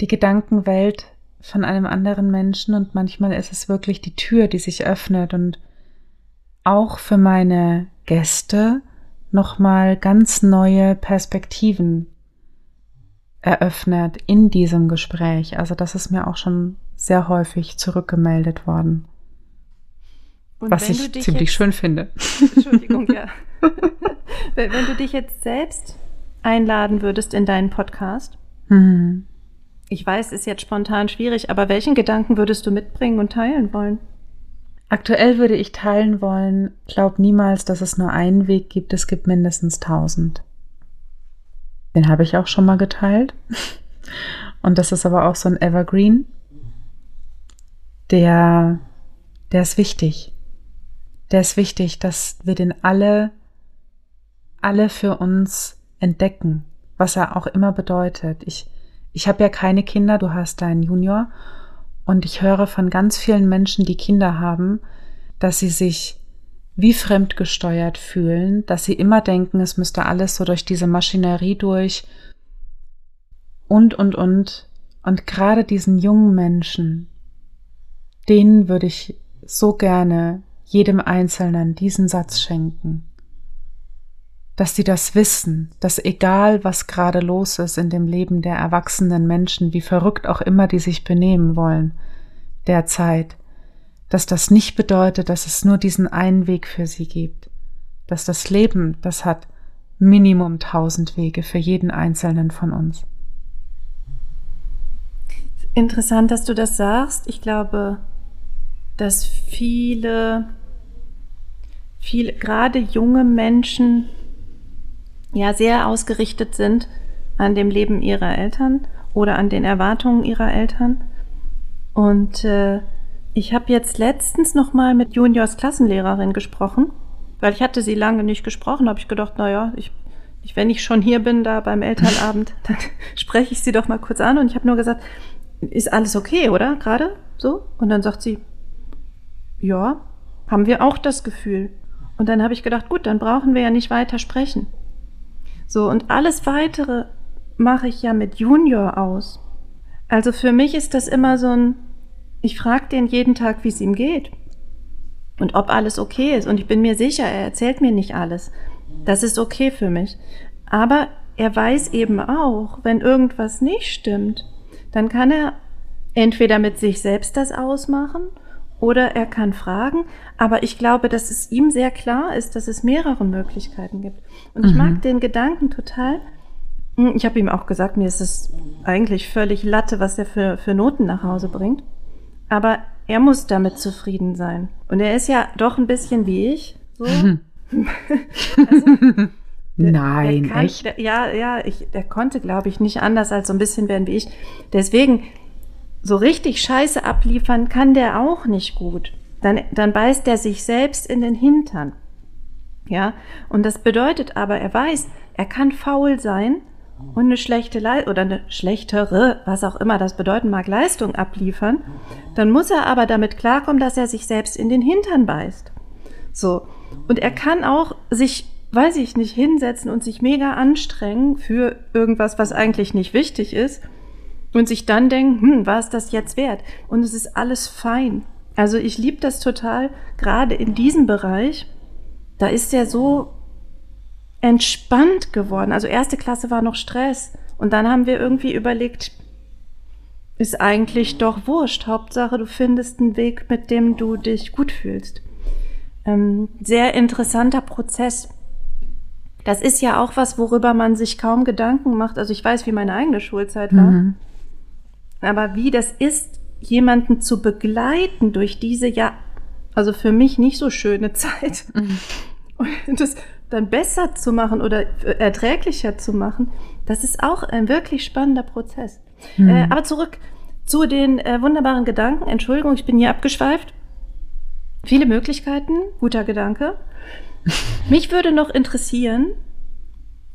Speaker 3: die Gedankenwelt von einem anderen Menschen und manchmal ist es wirklich die Tür, die sich öffnet und auch für meine Gäste nochmal ganz neue Perspektiven eröffnet in diesem Gespräch. Also das ist mir auch schon sehr häufig zurückgemeldet worden. Und was ich ziemlich jetzt, schön finde. Entschuldigung, ja.
Speaker 2: wenn, wenn, du dich jetzt selbst einladen würdest in deinen Podcast, mhm. ich weiß, ist jetzt spontan schwierig, aber welchen Gedanken würdest du mitbringen und teilen wollen?
Speaker 3: Aktuell würde ich teilen wollen, glaub niemals, dass es nur einen Weg gibt, es gibt mindestens tausend. Den habe ich auch schon mal geteilt. Und das ist aber auch so ein Evergreen. Der, der ist wichtig. Der ist wichtig, dass wir den alle, alle für uns entdecken, was er auch immer bedeutet. Ich, ich habe ja keine Kinder, du hast deinen Junior und ich höre von ganz vielen Menschen, die Kinder haben, dass sie sich wie fremdgesteuert fühlen, dass sie immer denken, es müsste alles so durch diese Maschinerie durch und, und, und. Und gerade diesen jungen Menschen, denen würde ich so gerne jedem Einzelnen diesen Satz schenken dass sie das wissen, dass egal was gerade los ist in dem Leben der erwachsenen Menschen, wie verrückt auch immer die sich benehmen wollen, derzeit, dass das nicht bedeutet, dass es nur diesen einen Weg für sie gibt, dass das Leben, das hat Minimum tausend Wege für jeden einzelnen von uns.
Speaker 2: Interessant, dass du das sagst. Ich glaube, dass viele, viele, gerade junge Menschen ja sehr ausgerichtet sind an dem Leben ihrer Eltern oder an den Erwartungen ihrer Eltern. Und äh, ich habe jetzt letztens noch mal mit Juniors Klassenlehrerin gesprochen, weil ich hatte sie lange nicht gesprochen, habe ich gedacht, naja, ich, ich, wenn ich schon hier bin, da beim Elternabend, dann spreche ich sie doch mal kurz an. Und ich habe nur gesagt, ist alles okay, oder? Gerade so? Und dann sagt sie, ja, haben wir auch das Gefühl. Und dann habe ich gedacht, gut, dann brauchen wir ja nicht weiter sprechen. So, und alles weitere mache ich ja mit Junior aus. Also für mich ist das immer so ein, ich frage den jeden Tag, wie es ihm geht. Und ob alles okay ist. Und ich bin mir sicher, er erzählt mir nicht alles. Das ist okay für mich. Aber er weiß eben auch, wenn irgendwas nicht stimmt, dann kann er entweder mit sich selbst das ausmachen oder er kann fragen. Aber ich glaube, dass es ihm sehr klar ist, dass es mehrere Möglichkeiten gibt. Und mhm. ich mag den Gedanken total. Hm, ich habe ihm auch gesagt, mir ist es eigentlich völlig Latte, was er für, für Noten nach Hause bringt. Aber er muss damit zufrieden sein. Und er ist ja doch ein bisschen wie ich. So. also, der,
Speaker 3: Nein,
Speaker 2: der kann,
Speaker 3: echt?
Speaker 2: Der, ja, ja, ich, der konnte, glaube ich, nicht anders als so ein bisschen werden wie ich. Deswegen, so richtig Scheiße abliefern kann der auch nicht gut. Dann, dann beißt der sich selbst in den Hintern. Ja, und das bedeutet aber, er weiß, er kann faul sein und eine schlechte Leistung oder eine schlechtere, was auch immer das bedeuten mag, Leistung abliefern. Dann muss er aber damit klarkommen, dass er sich selbst in den Hintern beißt. So. Und er kann auch sich, weiß ich nicht, hinsetzen und sich mega anstrengen für irgendwas, was eigentlich nicht wichtig ist und sich dann denken, hm, war es das jetzt wert? Und es ist alles fein. Also ich liebe das total, gerade in diesem Bereich. Da ist er so entspannt geworden. Also erste Klasse war noch Stress. Und dann haben wir irgendwie überlegt, ist eigentlich doch wurscht. Hauptsache, du findest einen Weg, mit dem du dich gut fühlst. Ähm, sehr interessanter Prozess. Das ist ja auch was, worüber man sich kaum Gedanken macht. Also ich weiß, wie meine eigene Schulzeit war.
Speaker 3: Mhm.
Speaker 2: Aber wie das ist, jemanden zu begleiten durch diese ja, also für mich nicht so schöne Zeit.
Speaker 3: Mhm.
Speaker 2: Und das dann besser zu machen oder erträglicher zu machen, das ist auch ein wirklich spannender Prozess.
Speaker 3: Mhm.
Speaker 2: Äh, aber zurück zu den äh, wunderbaren Gedanken. Entschuldigung, ich bin hier abgeschweift. Viele Möglichkeiten, guter Gedanke. Mich würde noch interessieren,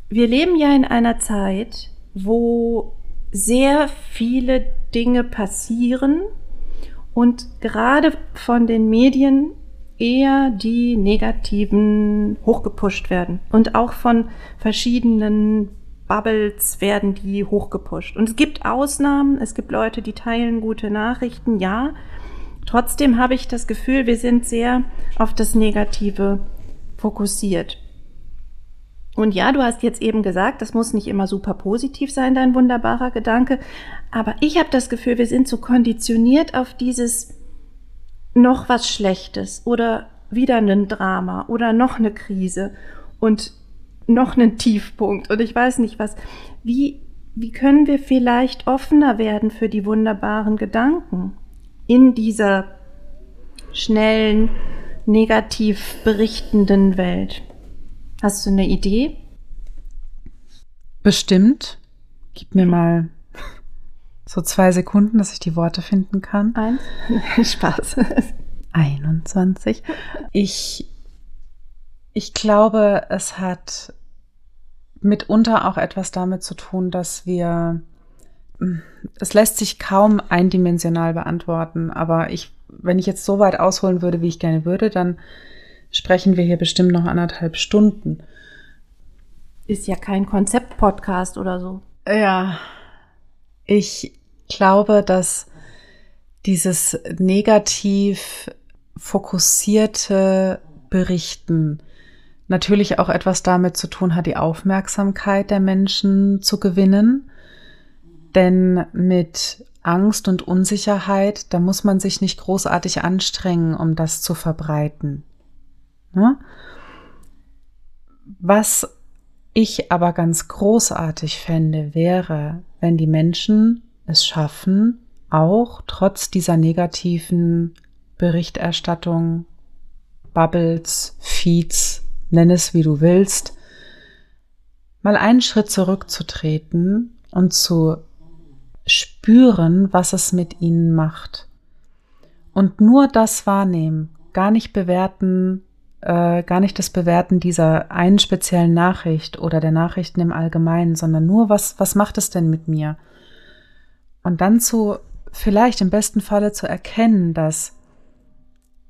Speaker 2: wir leben ja in einer Zeit, wo sehr viele Dinge passieren und gerade von den Medien eher die negativen hochgepusht werden. Und auch von verschiedenen Bubbles werden die hochgepusht. Und es gibt Ausnahmen, es gibt Leute, die teilen gute Nachrichten, ja. Trotzdem habe ich das Gefühl, wir sind sehr auf das Negative fokussiert. Und ja, du hast jetzt eben gesagt, das muss nicht immer super positiv sein, dein wunderbarer Gedanke. Aber ich habe das Gefühl, wir sind so konditioniert auf dieses noch was Schlechtes oder wieder ein Drama oder noch eine Krise und noch einen Tiefpunkt und ich weiß nicht was. Wie, wie können wir vielleicht offener werden für die wunderbaren Gedanken in dieser schnellen, negativ berichtenden Welt? Hast du eine Idee?
Speaker 3: Bestimmt. Gib mir mal so zwei Sekunden, dass ich die Worte finden kann.
Speaker 2: Eins. Spaß.
Speaker 3: 21. Ich, ich glaube, es hat mitunter auch etwas damit zu tun, dass wir, es lässt sich kaum eindimensional beantworten, aber ich, wenn ich jetzt so weit ausholen würde, wie ich gerne würde, dann sprechen wir hier bestimmt noch anderthalb Stunden.
Speaker 2: Ist ja kein Konzept-Podcast oder so.
Speaker 3: Ja, ich glaube, dass dieses negativ fokussierte Berichten natürlich auch etwas damit zu tun hat, die Aufmerksamkeit der Menschen zu gewinnen. Denn mit Angst und Unsicherheit, da muss man sich nicht großartig anstrengen, um das zu verbreiten. Ne? Was ich aber ganz großartig fände, wäre, wenn die Menschen es schaffen, auch trotz dieser negativen Berichterstattung, Bubbles, Feeds, nenn es wie du willst, mal einen Schritt zurückzutreten und zu spüren, was es mit ihnen macht. Und nur das wahrnehmen, gar nicht bewerten, äh, gar nicht das Bewerten dieser einen speziellen Nachricht oder der Nachrichten im Allgemeinen, sondern nur, was, was macht es denn mit mir? Und dann zu, vielleicht im besten Falle zu erkennen, dass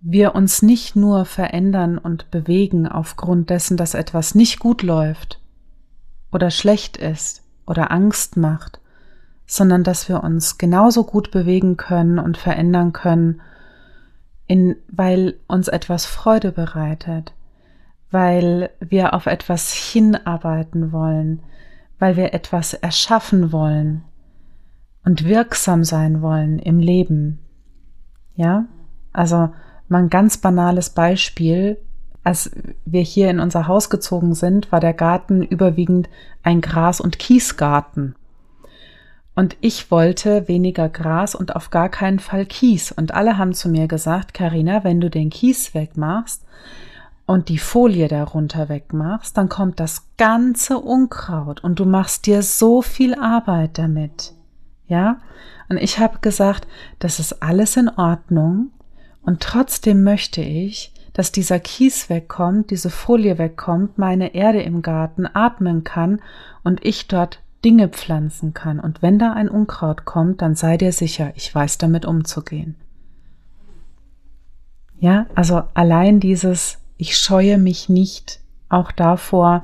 Speaker 3: wir uns nicht nur verändern und bewegen aufgrund dessen, dass etwas nicht gut läuft oder schlecht ist oder Angst macht, sondern dass wir uns genauso gut bewegen können und verändern können, in, weil uns etwas Freude bereitet, weil wir auf etwas hinarbeiten wollen, weil wir etwas erschaffen wollen und wirksam sein wollen im Leben. Ja, also mal ein ganz banales Beispiel. Als wir hier in unser Haus gezogen sind, war der Garten überwiegend ein Gras- und Kiesgarten. Und ich wollte weniger Gras und auf gar keinen Fall Kies. Und alle haben zu mir gesagt, Karina, wenn du den Kies wegmachst und die Folie darunter wegmachst, dann kommt das ganze Unkraut und du machst dir so viel Arbeit damit. Ja? Und ich habe gesagt, das ist alles in Ordnung und trotzdem möchte ich, dass dieser Kies wegkommt, diese Folie wegkommt, meine Erde im Garten atmen kann und ich dort Dinge pflanzen kann. Und wenn da ein Unkraut kommt, dann sei dir sicher, ich weiß damit umzugehen. Ja, also allein dieses, ich scheue mich nicht auch davor,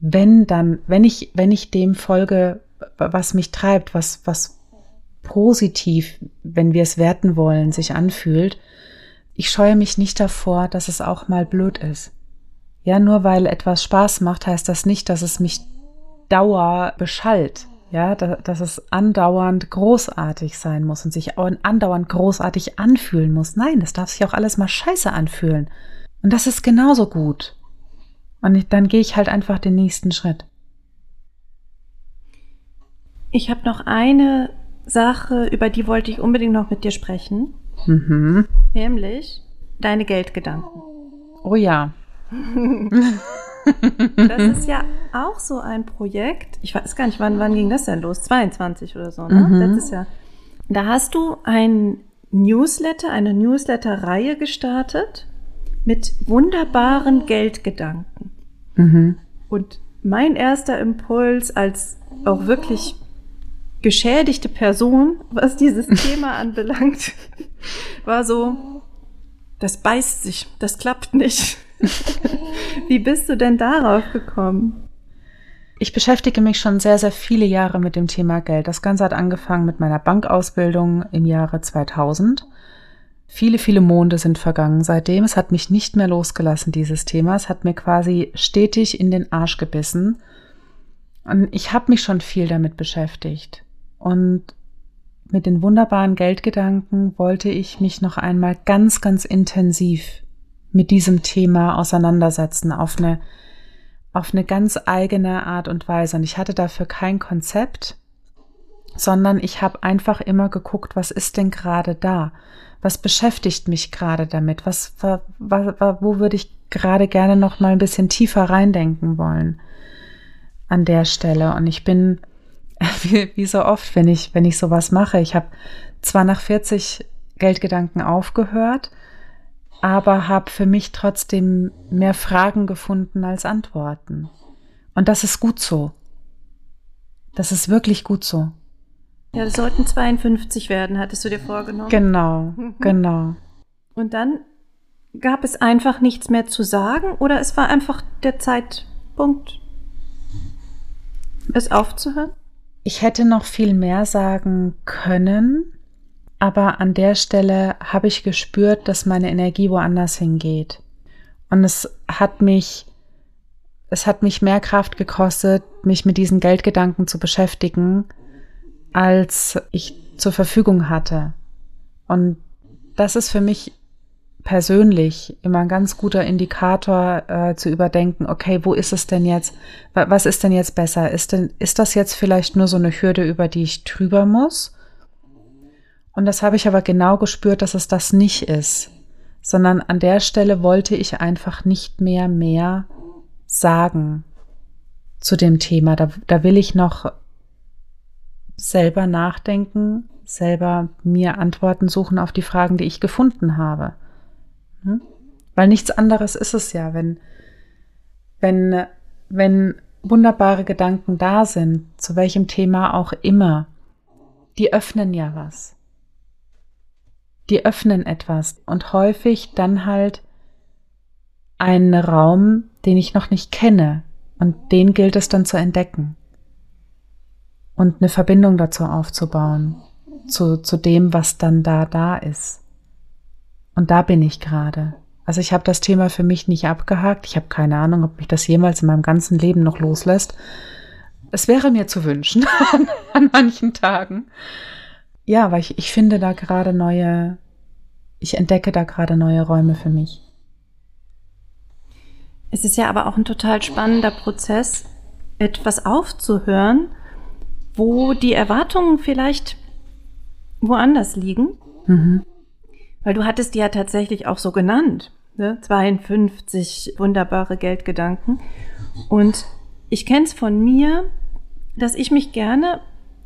Speaker 3: wenn dann, wenn ich, wenn ich dem folge, was mich treibt, was, was positiv, wenn wir es werten wollen, sich anfühlt, ich scheue mich nicht davor, dass es auch mal blöd ist. Ja, nur weil etwas Spaß macht, heißt das nicht, dass es mich dauer beschallt. Ja, dass es andauernd großartig sein muss und sich andauernd großartig anfühlen muss. Nein, das darf sich auch alles mal scheiße anfühlen. Und das ist genauso gut. Und dann gehe ich halt einfach den nächsten Schritt.
Speaker 2: Ich habe noch eine Sache, über die wollte ich unbedingt noch mit dir sprechen. Mhm. Nämlich deine Geldgedanken.
Speaker 3: Oh ja.
Speaker 2: das ist ja auch so ein Projekt. Ich weiß gar nicht, wann, wann ging das denn los? 22 oder so, ne? Mhm. Letztes Jahr. Da hast du ein Newsletter, eine Newsletter-Reihe gestartet mit wunderbaren Geldgedanken. Mhm. Und mein erster Impuls als auch wirklich geschädigte Person, was dieses Thema anbelangt, war so, das beißt sich, das klappt nicht. Wie bist du denn darauf gekommen?
Speaker 3: Ich beschäftige mich schon sehr, sehr viele Jahre mit dem Thema Geld. Das Ganze hat angefangen mit meiner Bankausbildung im Jahre 2000. Viele, viele Monde sind vergangen seitdem. Es hat mich nicht mehr losgelassen, dieses Thema. Es hat mir quasi stetig in den Arsch gebissen. Und ich habe mich schon viel damit beschäftigt. Und mit den wunderbaren Geldgedanken wollte ich mich noch einmal ganz, ganz intensiv mit diesem Thema auseinandersetzen auf eine, auf eine ganz eigene Art und Weise. Und ich hatte dafür kein Konzept, sondern ich habe einfach immer geguckt, was ist denn gerade da? Was beschäftigt mich gerade damit? Was, wo, wo würde ich gerade gerne noch mal ein bisschen tiefer reindenken wollen an der Stelle? Und ich bin wie, wie so oft, wenn ich, wenn ich sowas mache. Ich habe zwar nach 40 Geldgedanken aufgehört, aber habe für mich trotzdem mehr Fragen gefunden als Antworten. Und das ist gut so. Das ist wirklich gut so.
Speaker 2: Ja, das sollten 52 werden, hattest du dir vorgenommen.
Speaker 3: Genau, genau.
Speaker 2: Und dann gab es einfach nichts mehr zu sagen oder es war einfach der Zeitpunkt, es aufzuhören?
Speaker 3: Ich hätte noch viel mehr sagen können, aber an der Stelle habe ich gespürt, dass meine Energie woanders hingeht. Und es hat mich, es hat mich mehr Kraft gekostet, mich mit diesen Geldgedanken zu beschäftigen, als ich zur Verfügung hatte. Und das ist für mich persönlich immer ein ganz guter Indikator äh, zu überdenken, okay, wo ist es denn jetzt, was ist denn jetzt besser? Ist denn, ist das jetzt vielleicht nur so eine Hürde, über die ich drüber muss? Und das habe ich aber genau gespürt, dass es das nicht ist, sondern an der Stelle wollte ich einfach nicht mehr mehr sagen zu dem Thema. Da, da will ich noch selber nachdenken, selber mir Antworten suchen auf die Fragen, die ich gefunden habe. Hm? Weil nichts anderes ist es ja, wenn, wenn, wenn wunderbare Gedanken da sind, zu welchem Thema auch immer, die öffnen ja was. Die öffnen etwas und häufig dann halt einen Raum, den ich noch nicht kenne und den gilt es dann zu entdecken und eine Verbindung dazu aufzubauen, zu, zu dem, was dann da da ist. Und da bin ich gerade. Also ich habe das Thema für mich nicht abgehakt. Ich habe keine Ahnung, ob mich das jemals in meinem ganzen Leben noch loslässt. Es wäre mir zu wünschen an manchen Tagen. Ja, weil ich, ich finde da gerade neue, ich entdecke da gerade neue Räume für mich.
Speaker 2: Es ist ja aber auch ein total spannender Prozess, etwas aufzuhören, wo die Erwartungen vielleicht woanders liegen. Mhm. Weil du hattest die ja tatsächlich auch so genannt. Ne? 52 wunderbare Geldgedanken. Und ich kenne es von mir, dass ich mich gerne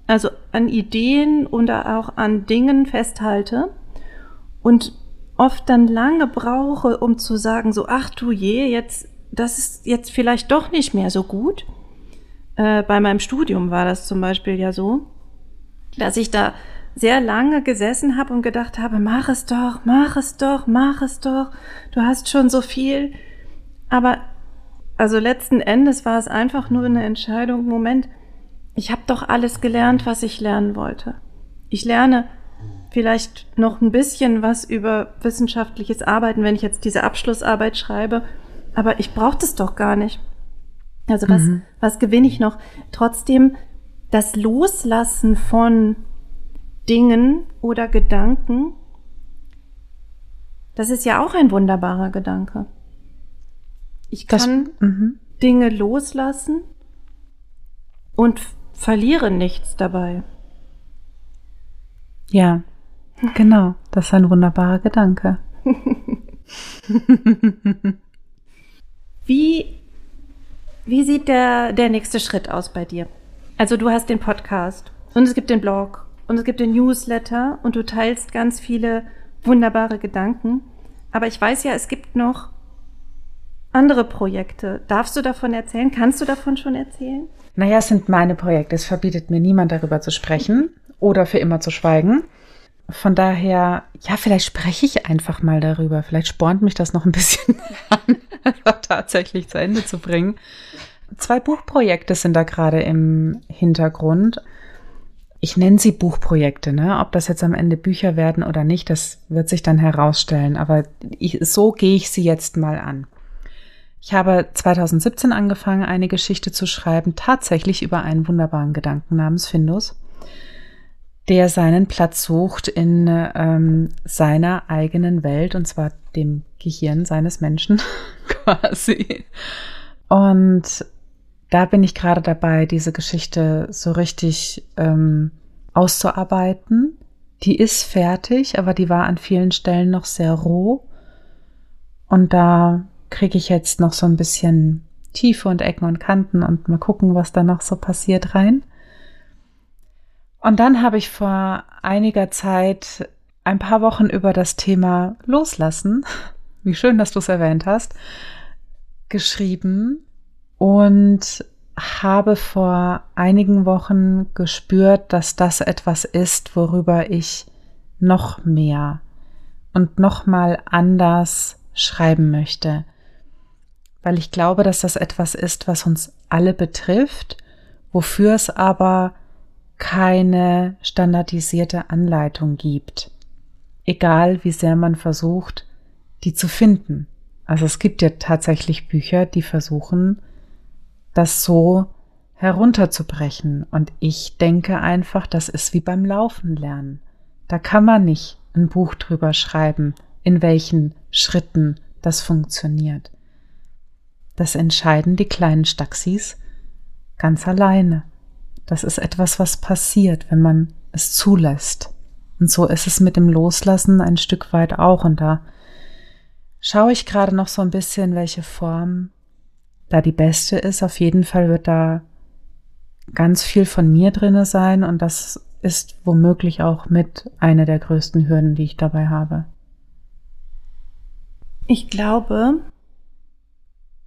Speaker 2: also an Ideen oder auch an Dingen festhalte und oft dann lange brauche, um zu sagen, so, ach du je, jetzt, das ist jetzt vielleicht doch nicht mehr so gut. Äh, bei meinem Studium war das zum Beispiel ja so, dass ich da sehr lange gesessen habe und gedacht habe, mach es doch, mach es doch, mach es doch, du hast schon so viel. Aber also letzten Endes war es einfach nur eine Entscheidung, Moment, ich habe doch alles gelernt, was ich lernen wollte. Ich lerne vielleicht noch ein bisschen was über wissenschaftliches Arbeiten, wenn ich jetzt diese Abschlussarbeit schreibe, aber ich brauche das doch gar nicht. Also was, mhm. was gewinne ich noch? Trotzdem das Loslassen von Dingen oder Gedanken, das ist ja auch ein wunderbarer Gedanke. Ich kann das, mhm. Dinge loslassen und verliere nichts dabei.
Speaker 3: Ja, genau. Das ist ein wunderbarer Gedanke.
Speaker 2: wie, wie sieht der, der nächste Schritt aus bei dir? Also du hast den Podcast und es gibt den Blog und es gibt den Newsletter und du teilst ganz viele wunderbare Gedanken. Aber ich weiß ja, es gibt noch andere Projekte. Darfst du davon erzählen? Kannst du davon schon erzählen?
Speaker 3: Naja, es sind meine Projekte. Es verbietet mir niemand darüber zu sprechen oder für immer zu schweigen. Von daher, ja, vielleicht spreche ich einfach mal darüber. Vielleicht spornt mich das noch ein bisschen an, tatsächlich zu Ende zu bringen. Zwei Buchprojekte sind da gerade im Hintergrund. Ich nenne sie Buchprojekte, ne? Ob das jetzt am Ende Bücher werden oder nicht, das wird sich dann herausstellen. Aber ich, so gehe ich sie jetzt mal an. Ich habe 2017 angefangen, eine Geschichte zu schreiben, tatsächlich über einen wunderbaren Gedanken namens Findus, der seinen Platz sucht in ähm, seiner eigenen Welt, und zwar dem Gehirn seines Menschen quasi. Und da bin ich gerade dabei, diese Geschichte so richtig ähm, auszuarbeiten. Die ist fertig, aber die war an vielen Stellen noch sehr roh. Und da kriege ich jetzt noch so ein bisschen Tiefe und Ecken und Kanten und mal gucken, was da noch so passiert rein. Und dann habe ich vor einiger Zeit ein paar Wochen über das Thema Loslassen, wie schön, dass du es erwähnt hast, geschrieben und habe vor einigen Wochen gespürt, dass das etwas ist, worüber ich noch mehr und noch mal anders schreiben möchte weil ich glaube, dass das etwas ist, was uns alle betrifft, wofür es aber keine standardisierte Anleitung gibt. Egal wie sehr man versucht, die zu finden. Also es gibt ja tatsächlich Bücher, die versuchen, das so herunterzubrechen. Und ich denke einfach, das ist wie beim Laufen lernen. Da kann man nicht ein Buch drüber schreiben, in welchen Schritten das funktioniert. Das entscheiden die kleinen Staxis ganz alleine. Das ist etwas, was passiert, wenn man es zulässt. Und so ist es mit dem Loslassen ein Stück weit auch. Und da schaue ich gerade noch so ein bisschen, welche Form da die beste ist. Auf jeden Fall wird da ganz viel von mir drinne sein und das ist womöglich auch mit einer der größten Hürden, die ich dabei habe.
Speaker 2: Ich glaube,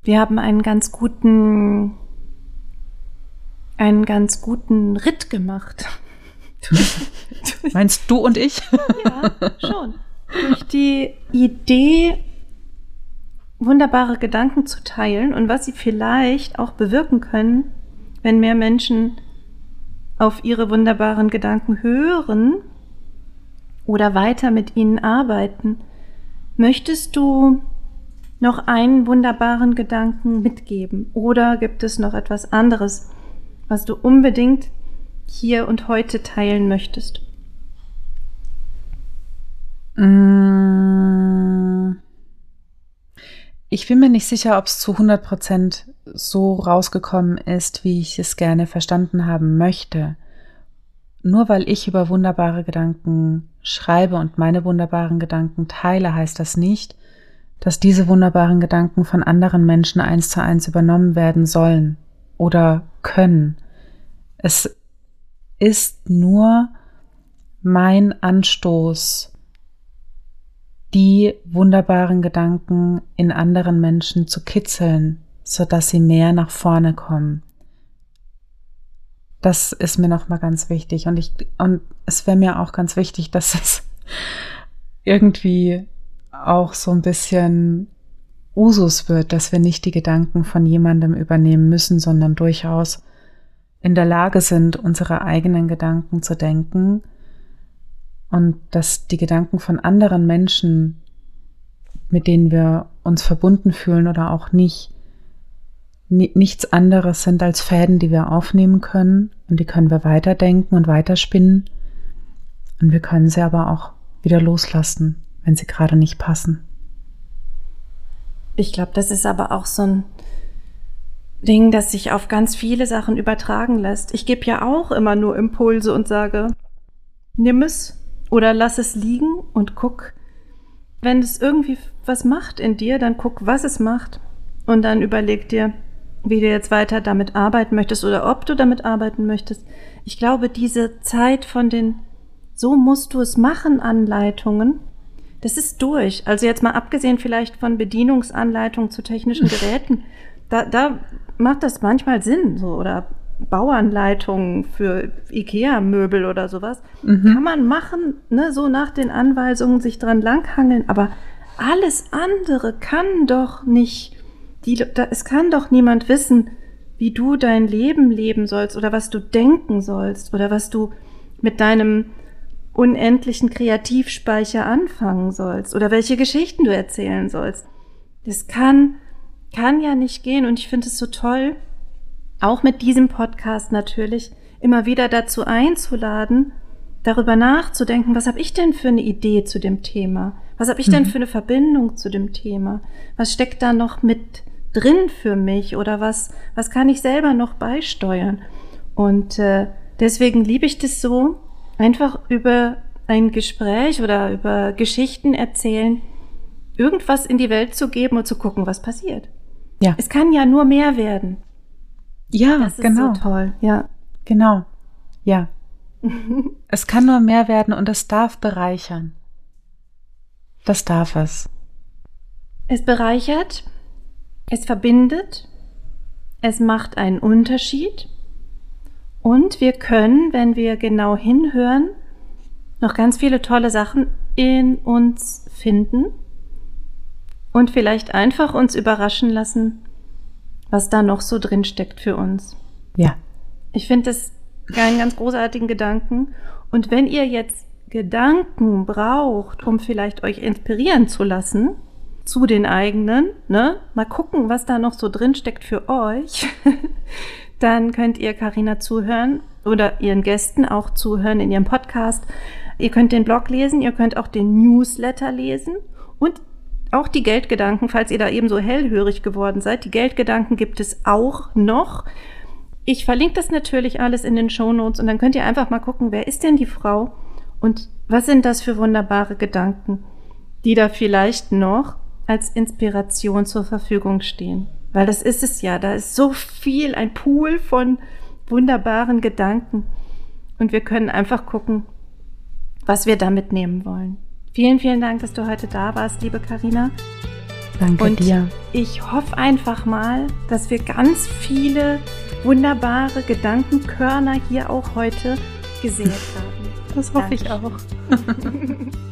Speaker 2: wir haben einen ganz guten, einen ganz guten Ritt gemacht.
Speaker 3: Meinst du und ich?
Speaker 2: ja, schon. Durch die Idee, wunderbare Gedanken zu teilen und was sie vielleicht auch bewirken können, wenn mehr Menschen auf ihre wunderbaren Gedanken hören oder weiter mit ihnen arbeiten. Möchtest du noch einen wunderbaren Gedanken mitgeben? Oder gibt es noch etwas anderes, was du unbedingt hier und heute teilen möchtest?
Speaker 3: Mm. Ich bin mir nicht sicher, ob es zu 100 Prozent so rausgekommen ist, wie ich es gerne verstanden haben möchte. nur weil ich über wunderbare Gedanken schreibe und meine wunderbaren Gedanken teile, heißt das nicht, dass diese wunderbaren Gedanken von anderen Menschen eins zu eins übernommen werden sollen oder können. Es ist nur mein Anstoß, die wunderbaren Gedanken in anderen Menschen zu kitzeln, sodass sie mehr nach vorne kommen. Das ist mir nochmal ganz wichtig. Und ich, und es wäre mir auch ganz wichtig, dass es irgendwie auch so ein bisschen Usus wird, dass wir nicht die Gedanken von jemandem übernehmen müssen, sondern durchaus in der Lage sind, unsere eigenen Gedanken zu denken und dass die Gedanken von anderen Menschen, mit denen wir uns verbunden fühlen oder auch nicht, nichts anderes sind als Fäden, die wir aufnehmen können und die können wir weiterdenken und weiterspinnen. Und wir können sie aber auch wieder loslassen, wenn sie gerade nicht passen.
Speaker 2: Ich glaube, das ist aber auch so ein Ding, das sich auf ganz viele Sachen übertragen lässt. Ich gebe ja auch immer nur Impulse und sage, nimm es oder lass es liegen und guck. Wenn es irgendwie was macht in dir, dann guck, was es macht und dann überleg dir, wie du jetzt weiter damit arbeiten möchtest oder ob du damit arbeiten möchtest. Ich glaube, diese Zeit von den so musst du es machen Anleitungen, das ist durch. Also jetzt mal abgesehen vielleicht von Bedienungsanleitungen zu technischen Geräten, da, da macht das manchmal Sinn, so oder Bauanleitungen für IKEA-Möbel oder sowas. Mhm. Kann man machen, ne, so nach den Anweisungen sich dran langhangeln, aber alles andere kann doch nicht die, da, es kann doch niemand wissen, wie du dein Leben leben sollst oder was du denken sollst oder was du mit deinem unendlichen Kreativspeicher anfangen sollst oder welche Geschichten du erzählen sollst. Das kann, kann ja nicht gehen und ich finde es so toll, auch mit diesem Podcast natürlich immer wieder dazu einzuladen, darüber nachzudenken, was habe ich denn für eine Idee zu dem Thema? Was habe ich denn mhm. für eine Verbindung zu dem Thema? Was steckt da noch mit drin für mich oder was, was kann ich selber noch beisteuern? Und äh, deswegen liebe ich das so, einfach über ein Gespräch oder über Geschichten erzählen, irgendwas in die Welt zu geben und zu gucken, was passiert. Ja. Es kann ja nur mehr werden.
Speaker 3: Ja, das ist genau.
Speaker 2: so toll. Ja.
Speaker 3: Genau. Ja. es kann nur mehr werden und es darf bereichern. Das darf es.
Speaker 2: Es bereichert, es verbindet, es macht einen Unterschied und wir können, wenn wir genau hinhören, noch ganz viele tolle Sachen in uns finden und vielleicht einfach uns überraschen lassen, was da noch so drin steckt für uns.
Speaker 3: Ja.
Speaker 2: Ich finde das einen ganz großartigen Gedanken. Und wenn ihr jetzt Gedanken braucht, um vielleicht euch inspirieren zu lassen, zu den eigenen, ne? Mal gucken, was da noch so drin steckt für euch. Dann könnt ihr Karina zuhören oder ihren Gästen auch zuhören in ihrem Podcast. Ihr könnt den Blog lesen, ihr könnt auch den Newsletter lesen und auch die Geldgedanken, falls ihr da eben so hellhörig geworden seid. Die Geldgedanken gibt es auch noch. Ich verlinke das natürlich alles in den Show Notes und dann könnt ihr einfach mal gucken, wer ist denn die Frau und was sind das für wunderbare Gedanken, die da vielleicht noch als Inspiration zur Verfügung stehen. Weil das ist es ja, da ist so viel, ein Pool von wunderbaren Gedanken. Und wir können einfach gucken, was wir da mitnehmen wollen. Vielen, vielen Dank, dass du heute da warst, liebe Karina.
Speaker 3: Danke
Speaker 2: und
Speaker 3: dir.
Speaker 2: Ich hoffe einfach mal, dass wir ganz viele wunderbare Gedankenkörner hier auch heute gesehen haben.
Speaker 3: Das hoffe Dankeschön. ich auch.